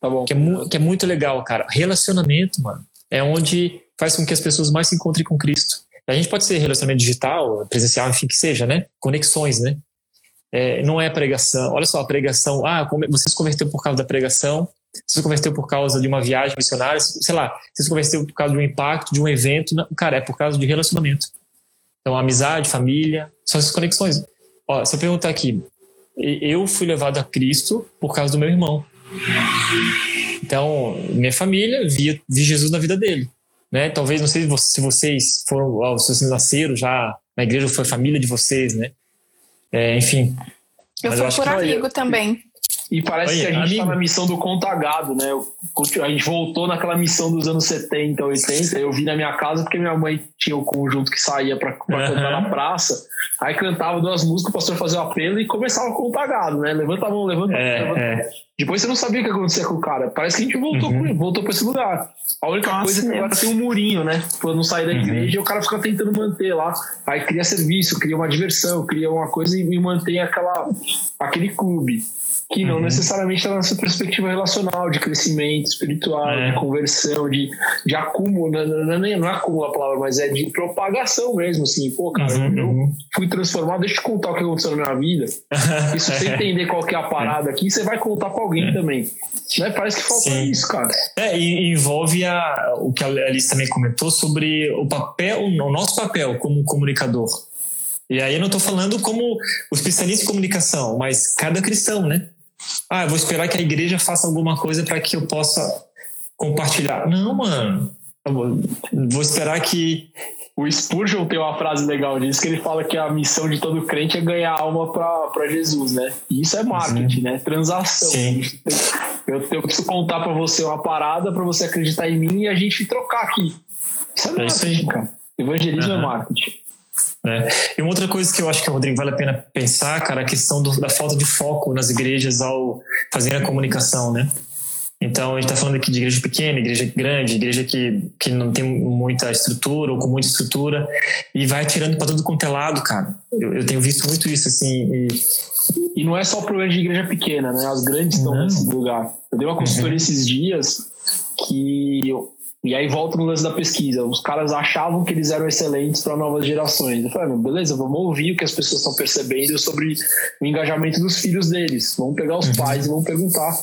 Tá bom. Que é, que é muito legal, cara. Relacionamento, mano, é onde faz com que as pessoas mais se encontrem com Cristo. A gente pode ser relacionamento digital, presencial, enfim, que seja, né? Conexões, né? É, não é pregação. Olha só, a pregação. Ah, você se converteu por causa da pregação, você se converteu por causa de uma viagem missionária, sei lá, você se converteu por causa de um impacto, de um evento. Não, cara, é por causa de relacionamento. Então, amizade, família, são essas conexões. Ó, se eu perguntar aqui, eu fui levado a Cristo por causa do meu irmão. Então, minha família via, via Jesus na vida dele. Né? Talvez, não sei se vocês foram, se vocês nasceram já na igreja, foi família de vocês, né? É, enfim. Eu fui por amigo também. E parece que a gente amigo. tá na missão do contagado, né? A gente voltou naquela missão dos anos 70, 80. Eu vi na minha casa porque minha mãe tinha o conjunto que saía pra, pra uhum. cantar na praça. Aí cantava duas músicas, o pastor fazia o apelo e começava o contagado, né? Levanta a mão, levanta a mão. É, levanta. É. Depois você não sabia o que acontecia com o cara. Parece que a gente voltou, uhum. voltou pra esse lugar. A única Nossa, coisa é que agora tem um murinho, né? Pra não sair da uhum. igreja e o cara fica tentando manter lá. Aí cria serviço, cria uma diversão, cria uma coisa e mantém aquela, aquele clube que não uhum. necessariamente está nessa perspectiva relacional, de crescimento espiritual, é. de conversão, de, de acúmulo, não, não, não, não é acúmulo a palavra, mas é de propagação mesmo, assim, pô, cara, uhum. eu uhum. fui transformado, deixa eu te contar o que aconteceu na minha vida, e se você entender qual que é a parada aqui, você vai contar para alguém é. também. Né? Parece que falta Sim. isso, cara. É, e envolve a, o que a Alice também comentou sobre o papel, o nosso papel como comunicador. E aí eu não estou falando como o especialista em comunicação, mas cada cristão, né? Ah, eu vou esperar que a igreja faça alguma coisa para que eu possa compartilhar. Não, mano. Vou, vou esperar que o Spurgeon tem uma frase legal disso, que ele fala que a missão de todo crente é ganhar alma para Jesus, né? E isso é marketing, Sim. né? Transação. Sim. Eu, eu preciso contar para você uma parada para você acreditar em mim e a gente trocar aqui. Isso é, é marketing, isso cara. Evangelismo uhum. é marketing. É. E uma outra coisa que eu acho que, Rodrigo, vale a pena pensar, cara, a questão do, da falta de foco nas igrejas ao fazer a comunicação, né? Então, a gente está falando aqui de igreja pequena, igreja grande, igreja que, que não tem muita estrutura ou com muita estrutura, e vai tirando para todo quanto é lado, cara. Eu, eu, tenho visto muito isso, assim. E, e não é só o problema de igreja pequena, né? As grandes estão nesse lugar. Eu dei uma consultoria uhum. esses dias que e aí volta no lance da pesquisa. Os caras achavam que eles eram excelentes para novas gerações. Eu falei, beleza, vamos ouvir o que as pessoas estão percebendo sobre o engajamento dos filhos deles. Vamos pegar os uhum. pais e vamos perguntar.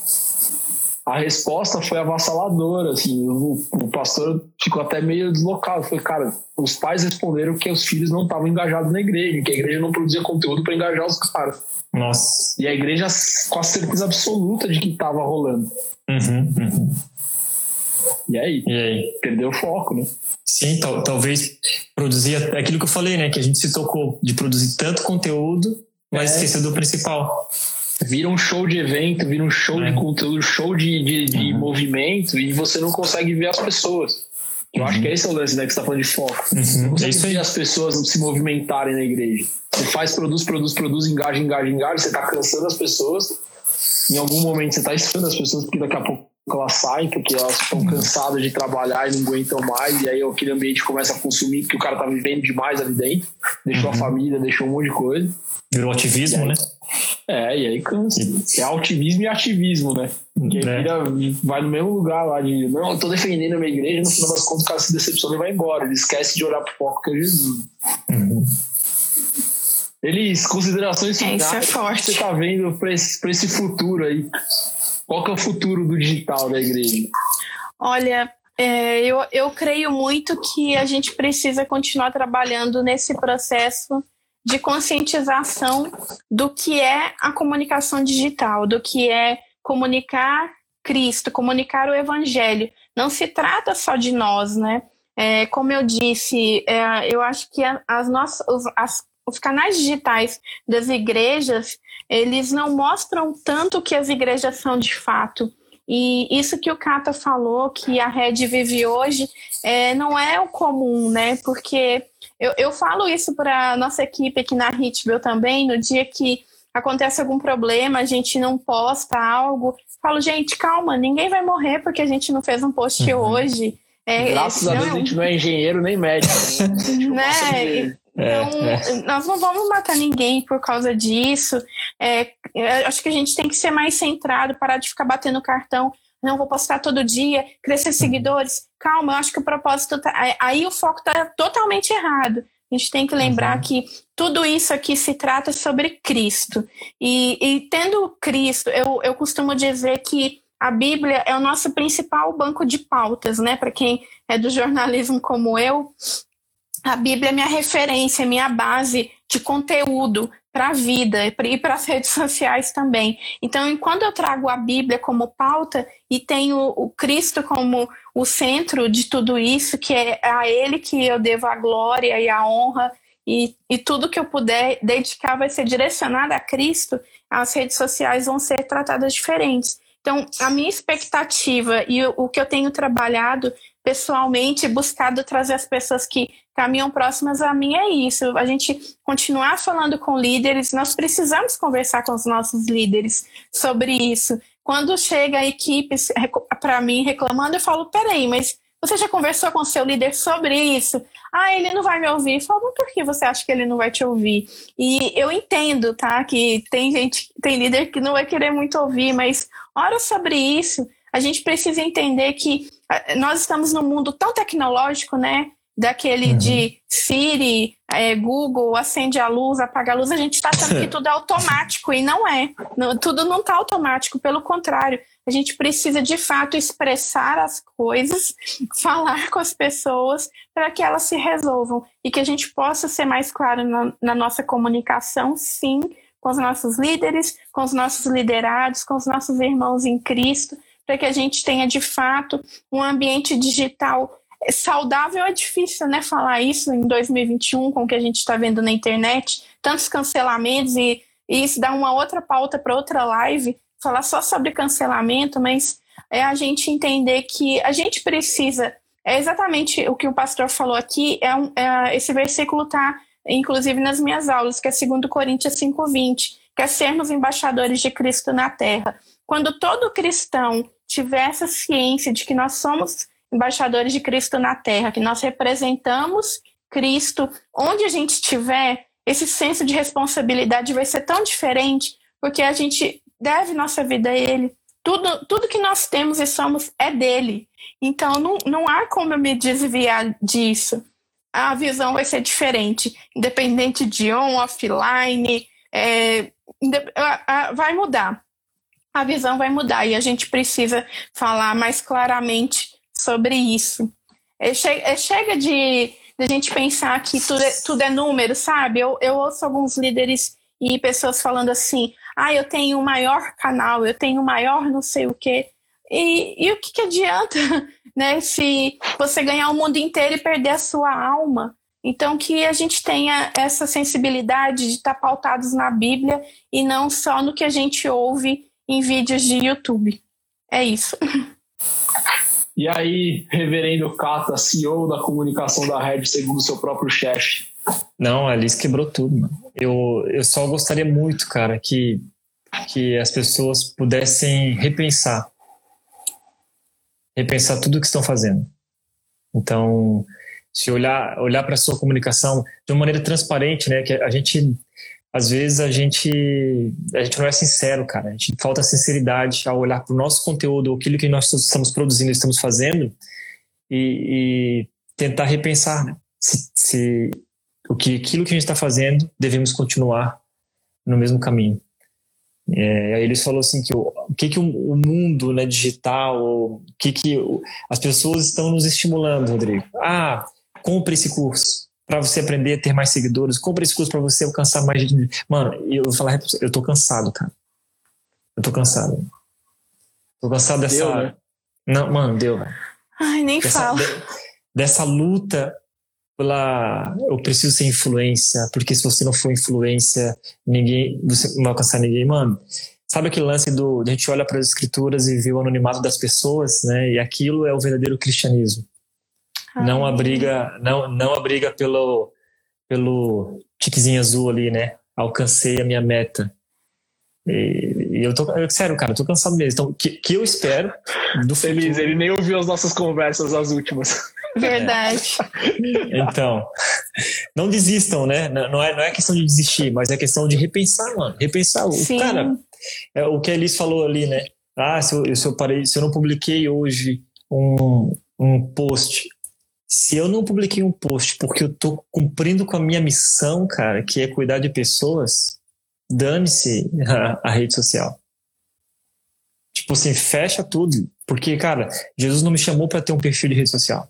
A resposta foi avassaladora, assim, o, o pastor ficou até meio deslocado. Foi, cara, os pais responderam que os filhos não estavam engajados na igreja, que a igreja não produzia conteúdo para engajar os caras. Nossa. E a igreja com a certeza absoluta de que estava rolando. Uhum, uhum. E aí? E aí? Perdeu o foco, né? Sim, tal, talvez produzir aquilo que eu falei, né? Que a gente se tocou de produzir tanto conteúdo, mas é. esqueceu do principal. Vira um show de evento, vira um show é. de conteúdo, show de, de, de uhum. movimento e você não consegue ver as pessoas. Eu uhum. acho que esse é o lance, né? Que você tá falando de foco. Uhum. Você não consegue é ver as pessoas se movimentarem na igreja. Você faz, produz, produz, produz, engaja, engaja, engaja, você tá cansando as pessoas. Em algum momento você tá estando as pessoas, porque daqui a pouco elas saem porque elas estão cansadas de trabalhar e não aguentam mais, e aí aquele ambiente começa a consumir porque o cara tá vivendo demais ali dentro, deixou uhum. a família, deixou um monte de coisa. Virou ativismo, aí, né? É, e aí cansa. É ativismo e ativismo, né? Porque é. vira, vai no mesmo lugar lá de não, eu tô defendendo a minha igreja, no final das contas o cara se decepciona e vai embora. Ele esquece de olhar pro foco que é Jesus. Uhum. Eles, considerações finais, é, isso é forte. você tá vendo pra esse, pra esse futuro aí? Qual que é o futuro do digital da igreja? Olha, é, eu, eu creio muito que a gente precisa continuar trabalhando nesse processo de conscientização do que é a comunicação digital, do que é comunicar Cristo, comunicar o Evangelho. Não se trata só de nós, né? É, como eu disse, é, eu acho que as nossas, as, os canais digitais das igrejas eles não mostram tanto o que as igrejas são de fato. E isso que o Cata falou, que a rede vive hoje, é, não é o comum, né? Porque eu, eu falo isso para nossa equipe aqui na Hitbill também, no dia que acontece algum problema, a gente não posta algo, falo, gente, calma, ninguém vai morrer porque a gente não fez um post uhum. hoje. É, Graças a Deus a gente não é engenheiro nem médico. Né? Então, é, é. nós não vamos matar ninguém por causa disso. É, acho que a gente tem que ser mais centrado, parar de ficar batendo cartão. Não vou postar todo dia, crescer seguidores. Calma, eu acho que o propósito tá. Aí o foco está totalmente errado. A gente tem que lembrar uhum. que tudo isso aqui se trata sobre Cristo. E, e tendo Cristo, eu, eu costumo dizer que a Bíblia é o nosso principal banco de pautas, né? Para quem é do jornalismo como eu, a Bíblia é minha referência, minha base de conteúdo para a vida e para as redes sociais também. Então, quando eu trago a Bíblia como pauta e tenho o Cristo como o centro de tudo isso, que é a Ele que eu devo a glória e a honra, e, e tudo que eu puder dedicar vai ser direcionado a Cristo, as redes sociais vão ser tratadas diferentes. Então, a minha expectativa e o que eu tenho trabalhado pessoalmente, buscado trazer as pessoas que caminham próximas a mim é isso. A gente continuar falando com líderes, nós precisamos conversar com os nossos líderes sobre isso. Quando chega a equipe para mim reclamando, eu falo: peraí, mas você já conversou com seu líder sobre isso? Ah, ele não vai me ouvir. Eu falo, por que você acha que ele não vai te ouvir? E eu entendo, tá? Que tem gente, tem líder que não vai querer muito ouvir, mas ora sobre isso. A gente precisa entender que nós estamos num mundo tão tecnológico, né? Daquele uhum. de Siri, é, Google, acende a luz, apaga a luz, a gente está achando que tudo é automático e não é. Não, tudo não está automático, pelo contrário. A gente precisa de fato expressar as coisas, falar com as pessoas para que elas se resolvam e que a gente possa ser mais claro na, na nossa comunicação, sim, com os nossos líderes, com os nossos liderados, com os nossos irmãos em Cristo, para que a gente tenha de fato um ambiente digital saudável. É difícil, né, falar isso em 2021 com o que a gente está vendo na internet, tantos cancelamentos e, e isso dá uma outra pauta para outra live, falar só sobre cancelamento, mas é a gente entender que a gente precisa. É exatamente o que o pastor falou aqui. É, um, é esse versículo está, inclusive, nas minhas aulas, que é 2 Coríntios 5,20, que é sermos embaixadores de Cristo na terra. Quando todo cristão tiver essa ciência de que nós somos embaixadores de Cristo na Terra, que nós representamos Cristo onde a gente estiver, esse senso de responsabilidade vai ser tão diferente, porque a gente deve nossa vida a Ele. Tudo, tudo que nós temos e somos é dele. Então não, não há como eu me desviar disso. A visão vai ser diferente, independente de on, offline, é, vai mudar a visão vai mudar e a gente precisa falar mais claramente sobre isso. É, é, chega de, de a gente pensar que tudo é, tudo é número, sabe? Eu, eu ouço alguns líderes e pessoas falando assim: ah, eu tenho o maior canal, eu tenho o maior não sei o quê. E, e o que, que adianta, né? Se você ganhar o mundo inteiro e perder a sua alma. Então, que a gente tenha essa sensibilidade de estar pautados na Bíblia e não só no que a gente ouve em vídeos de YouTube. É isso. E aí, reverendo Kata, CEO da comunicação da Red, segundo seu próprio chefe? Não, a Alice quebrou tudo, mano. Eu, eu só gostaria muito, cara, que, que as pessoas pudessem repensar. Repensar tudo o que estão fazendo. Então, se olhar, olhar para a sua comunicação de uma maneira transparente, né? Que a gente às vezes a gente a gente não é sincero, cara. A gente falta sinceridade ao olhar para o nosso conteúdo, aquilo que nós estamos produzindo, estamos fazendo, e, e tentar repensar né? se, se, o que aquilo que a gente está fazendo devemos continuar no mesmo caminho. É, aí eles falou assim que o, o que que o, o mundo né, digital, o que que o, as pessoas estão nos estimulando, Rodrigo. Ah, compre esse curso para você aprender a ter mais seguidores, compra esse curso para você alcançar mais gente. Mano, eu vou falar, eu tô cansado, cara. Eu tô cansado. Tô cansado dessa. Deu, né? Não, mano, deu, velho. Ai, nem dessa, fala. De, dessa luta pela. Eu preciso ser influência, porque se você não for influência, ninguém. Você não vai alcançar ninguém. Mano, sabe aquele lance do. A gente olha para as escrituras e vê o anonimato das pessoas, né? E aquilo é o verdadeiro cristianismo não abriga não não abriga pelo pelo tiquezinho azul ali, né? Alcancei a minha meta. E, e eu tô, eu, sério, cara, eu tô cansado mesmo. Então, que, que eu espero do Feliz, futuro... ele nem ouviu as nossas conversas, as últimas. Verdade. É. Então, não desistam, né? Não é, não é questão de desistir, mas é questão de repensar, mano. Repensar. O, cara, é o que a Elis falou ali, né? Ah, se eu, se eu parei, se eu não publiquei hoje um, um post se eu não publiquei um post porque eu tô cumprindo com a minha missão, cara, que é cuidar de pessoas, dane-se a, a, rede social. Tipo assim, fecha tudo. Porque, cara, Jesus não me chamou para ter um perfil de rede social.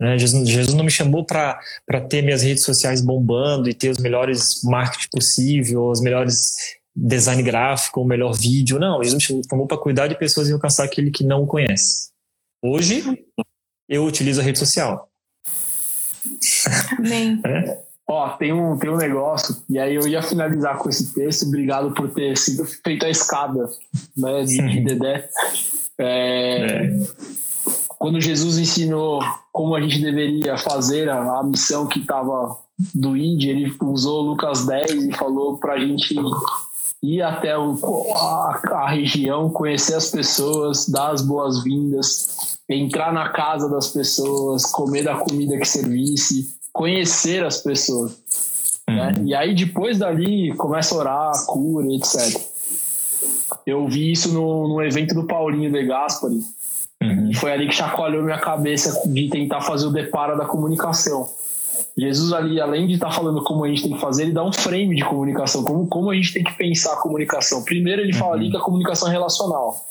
Né? Jesus, Jesus não me chamou para ter minhas redes sociais bombando e ter os melhores marketing possível, os melhores design gráfico, o melhor vídeo. Não, Jesus me chamou para cuidar de pessoas e alcançar aquele que não o conhece. Hoje, eu utilizo a rede social. Amém. É? Ó, tem um, tem um negócio, e aí eu ia finalizar com esse texto, obrigado por ter sido feito a escada né, de, de Dedé. É, é. Quando Jesus ensinou como a gente deveria fazer a, a missão que estava do Índia, ele usou Lucas 10 e falou para a gente ir até o, a, a região, conhecer as pessoas, dar as boas-vindas, entrar na casa das pessoas, comer da comida que servisse, conhecer as pessoas. Né? Uhum. E aí depois dali começa a orar, cura, etc. Eu vi isso no, no evento do Paulinho de Gaspari. Uhum. E foi ali que chacoalhou minha cabeça de tentar fazer o deparo da comunicação. Jesus ali, além de estar tá falando como a gente tem que fazer, ele dá um frame de comunicação, como, como a gente tem que pensar a comunicação. Primeiro ele fala ali uhum. que a comunicação é relacional.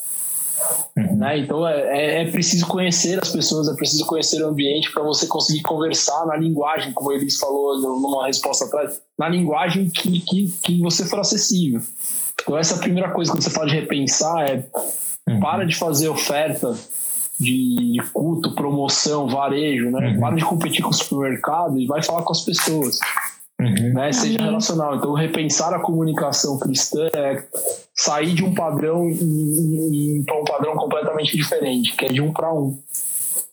Uhum. Né? Então é, é, é, preciso conhecer as pessoas, é preciso conhecer o ambiente para você conseguir conversar na linguagem, como eles falou numa resposta atrás, na linguagem que, que, que você for acessível. Então essa é a primeira coisa que você pode repensar é uhum. para de fazer oferta de culto, promoção, varejo, né? Uhum. Para de competir com o supermercado e vai falar com as pessoas. Uhum. Né? Seja relacional. Então, repensar a comunicação cristã é sair de um padrão e, ir para um padrão completamente diferente, que é de um para um.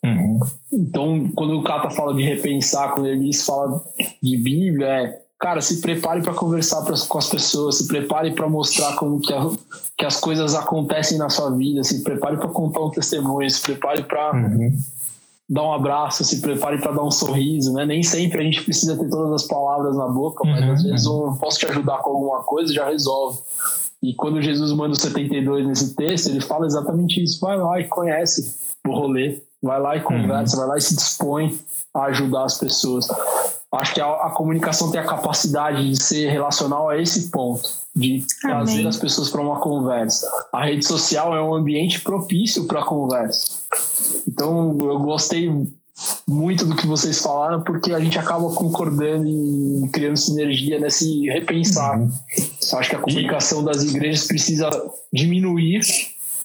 Uhum. Então, quando o Cata fala de repensar, quando ele fala de Bíblia, é cara, se prepare para conversar pra, com as pessoas, se prepare para mostrar como que, a, que, as coisas acontecem na sua vida, se prepare para contar um testemunho, se prepare para uhum. dar um abraço, se prepare para dar um sorriso, né? Nem sempre a gente precisa ter todas as palavras na boca, mas uhum. às vezes um posso te ajudar com alguma coisa já resolve. E quando Jesus manda o 72 nesse texto, ele fala exatamente isso. Vai lá e conhece o rolê, vai lá e conversa, uhum. vai lá e se dispõe a ajudar as pessoas. Acho que a, a, comunicação tem a capacidade de ser relacional a esse ponto, de trazer Amém. as pessoas para uma conversa. A rede social é um ambiente propício para conversa. Então, eu gostei muito do que vocês falaram, porque a gente acaba concordando e criando sinergia nesse repensar. Uhum. Acho que a comunicação das igrejas precisa diminuir.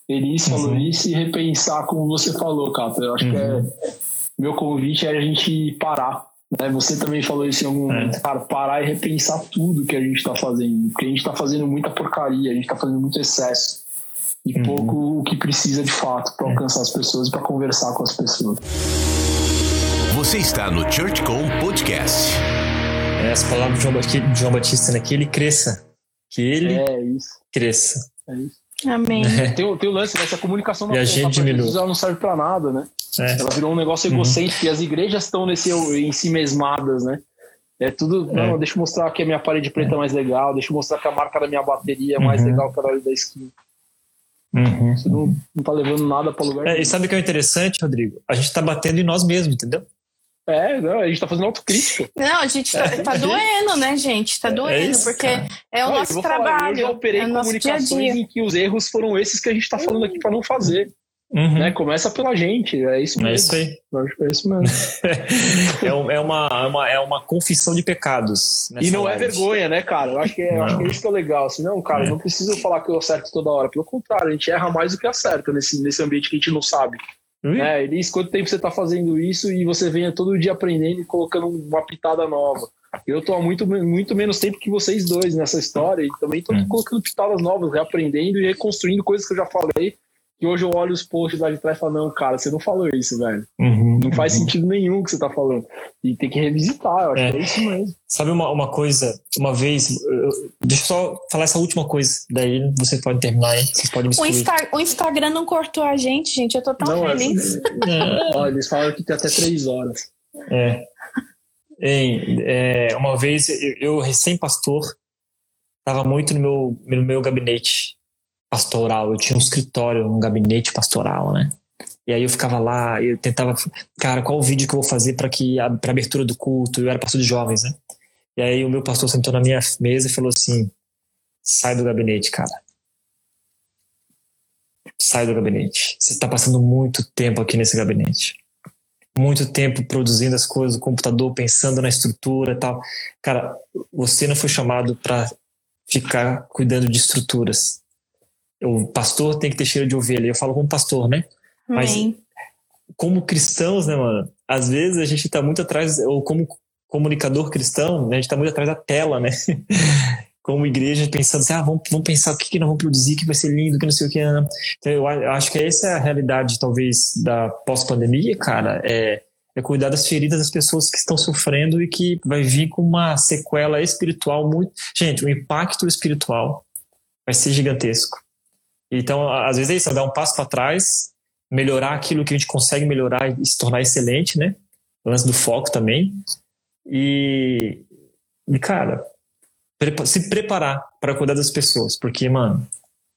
Elis falou uhum. isso e repensar, como você falou, Cata. Eu acho uhum. que é, uhum. meu convite é a gente parar né? Você também falou isso em algum é. momento, cara, parar e repensar tudo que a gente está fazendo. Porque a gente está fazendo muita porcaria, a gente está fazendo muito excesso. E uhum. pouco o que precisa de fato para é. alcançar as pessoas e para conversar com as pessoas. Você está no ChurchCom Podcast. É, as palavras de João Batista, né? Que ele cresça. Que ele é cresça. É isso. Amém. É. Tem, tem o lance dessa comunicação e a gente diminui. ela não serve para nada, né? É. Ela virou um negócio uhum. egocêntrico uhum. e as igrejas estão nesse em si mesmadas, né? É tudo. É. Não, deixa eu mostrar que a minha parede preta é mais legal, deixa eu mostrar que a marca da minha bateria é mais uhum. legal que a da esquina. Uhum. Você não, não tá levando nada para lugar. É, e sabe o que é interessante, Rodrigo? A gente tá batendo em nós mesmos, entendeu? É, não, a gente tá fazendo autocrítica. Não, a gente tá, é. tá doendo, né, gente? Tá é doendo, é isso, porque cara. é o não, nosso trabalho. Falar, eu já operei é comunicações dia -dia. em que os erros foram esses que a gente tá falando aqui para não fazer. Uhum. Né? Começa pela gente, é isso mesmo. É isso aí. É isso mesmo. é, é, uma, é, uma, é uma confissão de pecados. E não live. é vergonha, né, cara? Eu acho que é, acho que é isso que é legal. Assim, não, cara, é. não precisa falar que eu acerto toda hora. Pelo contrário, a gente erra mais do que acerta nesse, nesse ambiente que a gente não sabe. Né? Ele diz quanto tempo você está fazendo isso e você vem todo dia aprendendo e colocando uma pitada nova. Eu estou há muito, muito menos tempo que vocês dois nessa história e também estou uhum. colocando pitadas novas, reaprendendo e reconstruindo coisas que eu já falei que hoje eu olho os posts lá de trás e falo, não, cara, você não falou isso, velho. Uhum, não faz uhum. sentido nenhum o que você tá falando. E tem que revisitar, eu acho é. que é isso mesmo. Sabe uma, uma coisa, uma vez, eu, deixa eu só falar essa última coisa, daí você pode terminar aí, você pode me o, Insta, o Instagram não cortou a gente, gente, eu tô tão não, é feliz. É, Olha, eles falaram que tem até três horas. É. Ei, é, uma vez, eu, eu recém-pastor, estava muito no meu, no meu gabinete pastoral. Eu tinha um escritório, um gabinete pastoral, né? E aí eu ficava lá, eu tentava, cara, qual o vídeo que eu vou fazer para que para abertura do culto? Eu era pastor de jovens, né? E aí o meu pastor sentou na minha mesa e falou assim: "Sai do gabinete, cara. Sai do gabinete. Você está passando muito tempo aqui nesse gabinete. muito tempo produzindo as coisas no computador, pensando na estrutura e tal. Cara, você não foi chamado para ficar cuidando de estruturas. O pastor tem que ter cheiro de ovelha. Eu falo como pastor, né? Mas como cristãos, né, mano? Às vezes a gente tá muito atrás, ou como comunicador cristão, né, a gente tá muito atrás da tela, né? como igreja, pensando assim, ah, vamos, vamos pensar o que, que nós vamos produzir, que vai ser lindo, que não sei o que. Né? Então, eu acho que essa é a realidade, talvez, da pós-pandemia, cara, é, é cuidar das feridas das pessoas que estão sofrendo e que vai vir com uma sequela espiritual muito... Gente, o impacto espiritual vai ser gigantesco. Então, às vezes é isso, é dar um passo para trás, melhorar aquilo que a gente consegue melhorar e se tornar excelente, né? O lance do foco também. E, e cara, se preparar para cuidar das pessoas, porque, mano,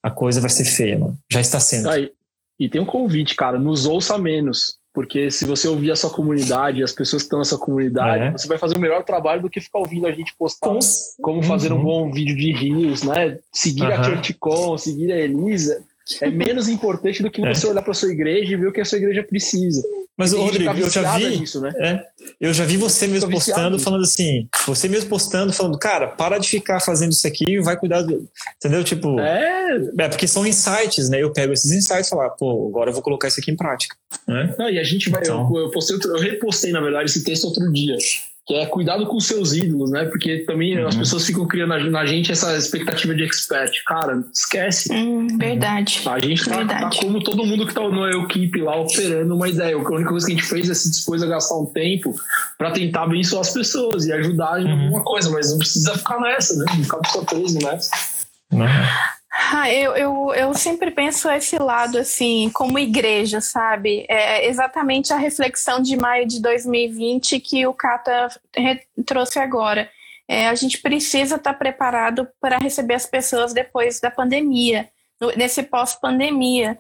a coisa vai ser feia, mano. Já está sendo. Aí, e tem um convite, cara, nos ouça menos. Porque se você ouvir a sua comunidade, as pessoas que estão nessa comunidade, é. você vai fazer o melhor trabalho do que ficar ouvindo a gente postar Com... como fazer um uhum. bom vídeo de rios, né? Seguir uhum. a ChurchCon, seguir a Elisa é menos importante do que você é. olhar para sua igreja e ver o que a sua igreja precisa. Mas, Rodrigo, eu já vi. Nisso, né? é, eu já vi você mesmo postando, falando assim. Você mesmo postando, falando, cara, para de ficar fazendo isso aqui vai cuidar do. Entendeu? Tipo. É. é porque são insights, né? Eu pego esses insights e falar, pô, agora eu vou colocar isso aqui em prática. Né? Não, e a gente vai. Então... Eu, eu, postei, eu repostei, na verdade, esse texto outro dia que é cuidado com seus ídolos, né? Porque também uhum. as pessoas ficam criando na gente essa expectativa de expert. Cara, esquece. Hum, verdade. A gente tá, tá, como todo mundo que tá no equipe lá operando uma ideia. A única coisa que a gente fez é se dispôs a gastar um tempo para tentar abençoar as pessoas e ajudar em uhum. alguma coisa, mas não precisa ficar nessa, né? Não ficar só preso nessa. Uhum. Ah, eu, eu, eu sempre penso esse lado, assim, como igreja, sabe? É exatamente a reflexão de maio de 2020 que o Cata trouxe agora. É, a gente precisa estar preparado para receber as pessoas depois da pandemia, nesse pós-pandemia.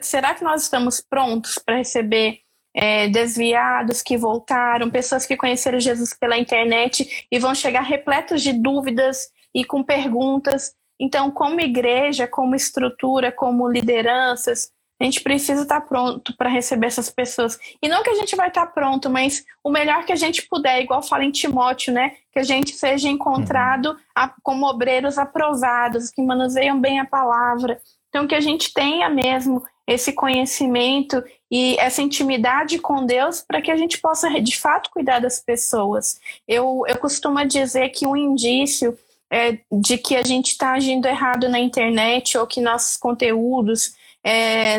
Será que nós estamos prontos para receber é, desviados que voltaram, pessoas que conheceram Jesus pela internet e vão chegar repletos de dúvidas e com perguntas? Então, como igreja, como estrutura, como lideranças, a gente precisa estar pronto para receber essas pessoas. E não que a gente vai estar pronto, mas o melhor que a gente puder, igual fala em Timóteo, né? Que a gente seja encontrado uhum. como obreiros aprovados, que manuseiam bem a palavra. Então, que a gente tenha mesmo esse conhecimento e essa intimidade com Deus para que a gente possa, de fato, cuidar das pessoas. Eu, eu costumo dizer que um indício é, de que a gente está agindo errado na internet ou que nossos conteúdos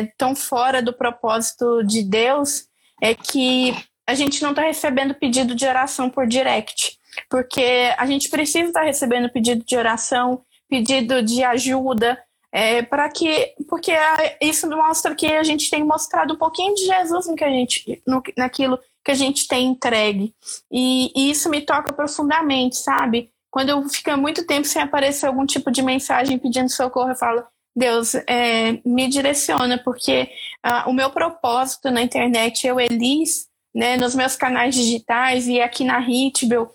estão é, fora do propósito de Deus, é que a gente não está recebendo pedido de oração por direct. Porque a gente precisa estar tá recebendo pedido de oração, pedido de ajuda, é, para que porque isso mostra que a gente tem mostrado um pouquinho de Jesus no que a gente no, naquilo que a gente tem entregue e, e, isso me toca profundamente sabe quando eu fico muito tempo sem aparecer algum tipo de mensagem pedindo socorro, eu falo, Deus, é, me direciona, porque ah, o meu propósito na internet, eu, Elis, né, nos meus canais digitais e aqui na Hitbel,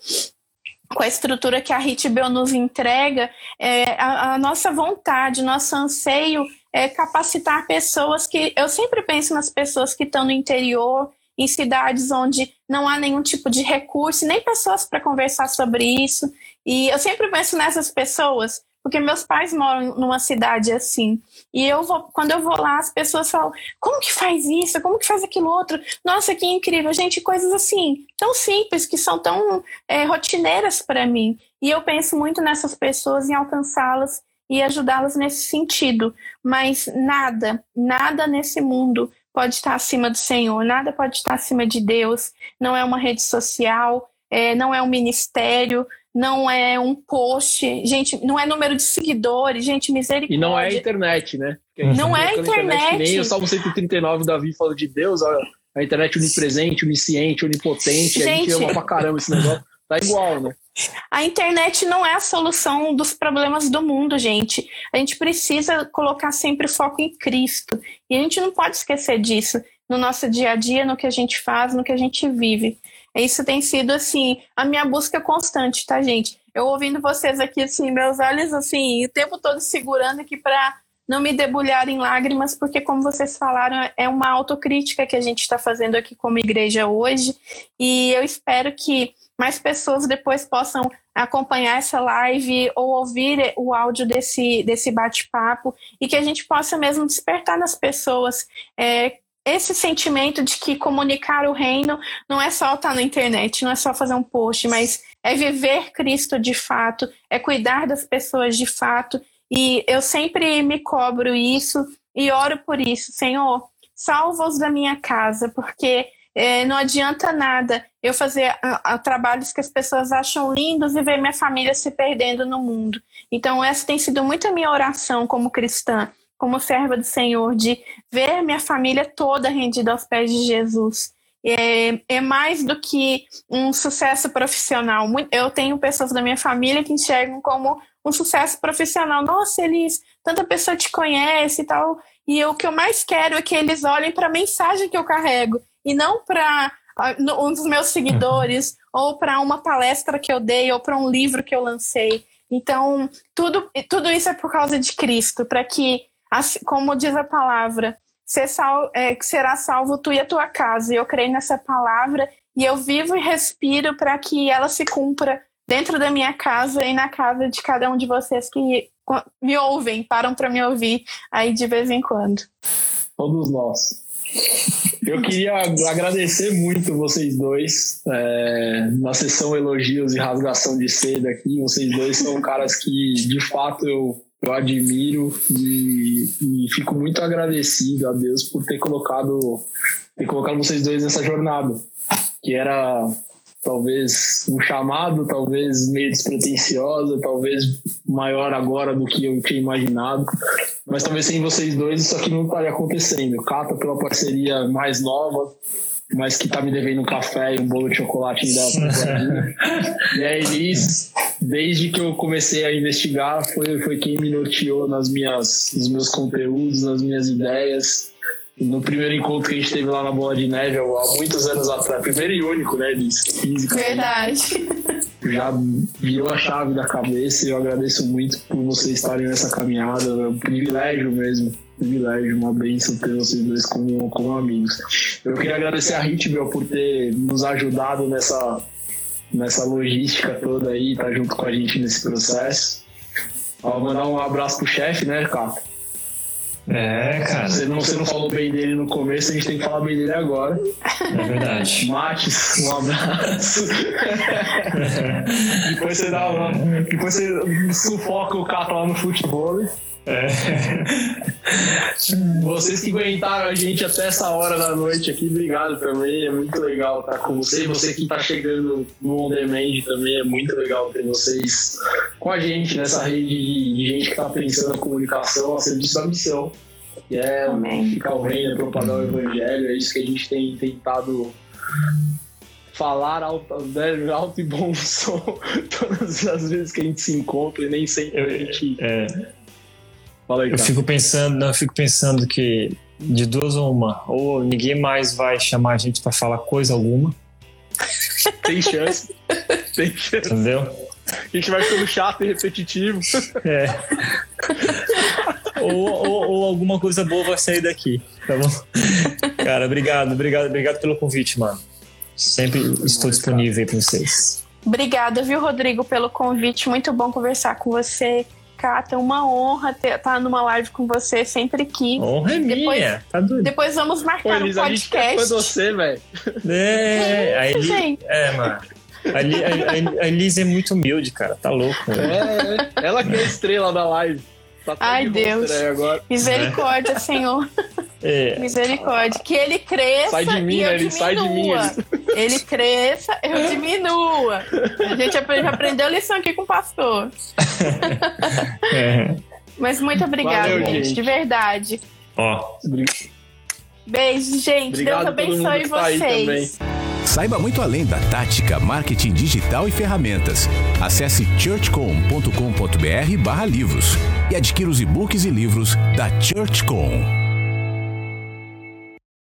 com a estrutura que a Hitbel nos entrega, é, a, a, nossa vontade, nosso anseio é capacitar pessoas que. Eu sempre penso nas pessoas que estão no interior, em cidades onde não há nenhum tipo de recurso, nem pessoas para conversar sobre isso. E eu sempre penso nessas pessoas, porque meus pais moram numa cidade assim. E eu vou, quando eu vou lá, as pessoas falam: como que faz isso? Como que faz aquilo outro? Nossa, que incrível, gente, coisas assim, tão simples, que são tão é, rotineiras para mim. E eu penso muito nessas pessoas, em alcançá-las e ajudá-las nesse sentido. Mas nada, nada nesse mundo pode estar acima do Senhor, nada pode estar acima de Deus. Não é uma rede social, é, não é um ministério, não é um post, gente, não é número de seguidores, gente, misericórdia. E não é a internet, né? Não é a internet. internet. Nem o Salmo 139, Davi fala de Deus, a, a internet onipresente, onisciente, onipotente, gente, a gente ama pra caramba esse negócio. Tá igual, né? A internet não é a solução dos problemas do mundo, gente. A gente precisa colocar sempre foco em Cristo. E a gente não pode esquecer disso no nosso dia a dia, no que a gente faz, no que a gente vive. Isso tem sido, assim, a minha busca constante, tá, gente? Eu ouvindo vocês aqui, assim, meus olhos, assim, o tempo todo segurando aqui para não me debulhar em lágrimas, porque, como vocês falaram, é uma autocrítica que a gente está fazendo aqui como igreja hoje. E eu espero que mais pessoas depois possam acompanhar essa live ou ouvir o áudio desse, desse bate-papo e que a gente possa mesmo despertar nas pessoas é, esse sentimento de que comunicar o reino não é só estar na internet, não é só fazer um post, mas é viver Cristo de fato, é cuidar das pessoas de fato. E eu sempre me cobro isso e oro por isso, Senhor, salva-os da minha casa, porque é, não adianta nada eu fazer a, a, trabalhos que as pessoas acham lindos e ver minha família se perdendo no mundo. Então, essa tem sido muito a minha oração como cristã, como serva do Senhor, de ver minha família toda rendida aos pés de Jesus. É, é, mais do que um sucesso profissional. Eu tenho pessoas da minha família que enxergam como um sucesso profissional. Nossa, eles, tanta pessoa te conhece e tal. E o que eu mais quero é que eles olhem para a mensagem que eu carrego e não para um dos meus seguidores ou para uma palestra que eu dei ou para um livro que eu lancei. Então, tudo, tudo isso é por causa de Cristo, para que, como diz a palavra, ser sal, é, será salvo tu e a tua casa. E eu creio nessa palavra e eu vivo e respiro para que ela se cumpra dentro da minha casa e na casa de cada um de vocês que me ouvem, param para me ouvir aí de vez em quando. Todos nós. Eu queria agradecer muito vocês dois é, na sessão elogios e rasgação de seda aqui. Vocês dois são caras que, de fato, eu, eu admiro e, e fico muito agradecido a Deus por ter colocado, ter colocado vocês dois nessa jornada, que era talvez um chamado, talvez meio despretensiosa, talvez maior agora do que eu tinha imaginado. Mas talvez sem vocês dois isso aqui não estaria acontecendo. Cata pela parceria mais nova, mas que tá me devendo um café e um bolo de chocolate da E a Elis, desde que eu comecei a investigar, foi, foi quem me norteou nas minhas, nos meus conteúdos, nas minhas ideias no primeiro encontro que a gente teve lá na Bola de Neve, há muitos anos atrás, primeiro e único, né, Liz? Física. Verdade. Já virou a chave da cabeça e eu agradeço muito por vocês estarem nessa caminhada. É um privilégio mesmo, privilégio, uma bênção ter vocês dois como, como amigos. Eu queria agradecer a Hitbel por ter nos ajudado nessa, nessa logística toda aí, tá junto com a gente nesse processo. Vou mandar um abraço pro chefe, né, Cato? É, cara. Você não, você não falou bem dele no começo, a gente tem que falar bem dele agora. É verdade. Mates, um abraço. depois você dá uma, Depois você sufoca o cara lá no futebol. É. Vocês que aguentaram a gente até essa hora da noite aqui, obrigado também. É muito legal estar com você. Você que está chegando no On Demand também, é muito legal ter vocês com a gente nessa rede de, gente que está pensando na comunicação a serviço da missão. Que é Amém. ficar o reino, propagar o evangelho. É isso que a gente tem tentado falar alto, né, alto e bom som todas as vezes que a gente se encontra e nem sempre a gente. É Fala aí, eu fico pensando, não, eu fico pensando que de duas ou uma, ou ninguém mais vai chamar a gente para falar coisa alguma. Tem chance. Tem chance. Entendeu? A gente vai ficando chato e repetitivo. É. ou, ou, ou, alguma coisa boa vai sair daqui, tá bom? Cara, obrigado, obrigado, obrigado pelo convite, mano. Sempre estou disponível aí para vocês. Obrigada, viu, Rodrigo, pelo convite. Muito bom conversar com você. Cata, é uma honra estar tá numa live com você, sempre quis. Honra é depois, minha, tá doido. Depois vamos marcar Pô, um podcast. A gente você, velho. É, é, isso, Eli, é, mano. A, a Elise é muito humilde, cara. Tá louco. É, é, ela que é a estrela da live. Tá Ai, Deus. Agora. Misericórdia, é. Senhor. É. Misericórdia. Que ele cresça. Sai de mim, e eu ele sai de mim. Ele... ele cresça, eu diminua. A gente já aprendeu a lição aqui com o pastor. É. Mas muito obrigada, Valeu, gente, gente, de verdade. Ó. Beijo, gente. Obrigado Deus abençoe tá vocês. Saiba muito além da tática, marketing digital e ferramentas. Acesse churchcom.com.br/livros e adquira os e-books e livros da ChurchCom.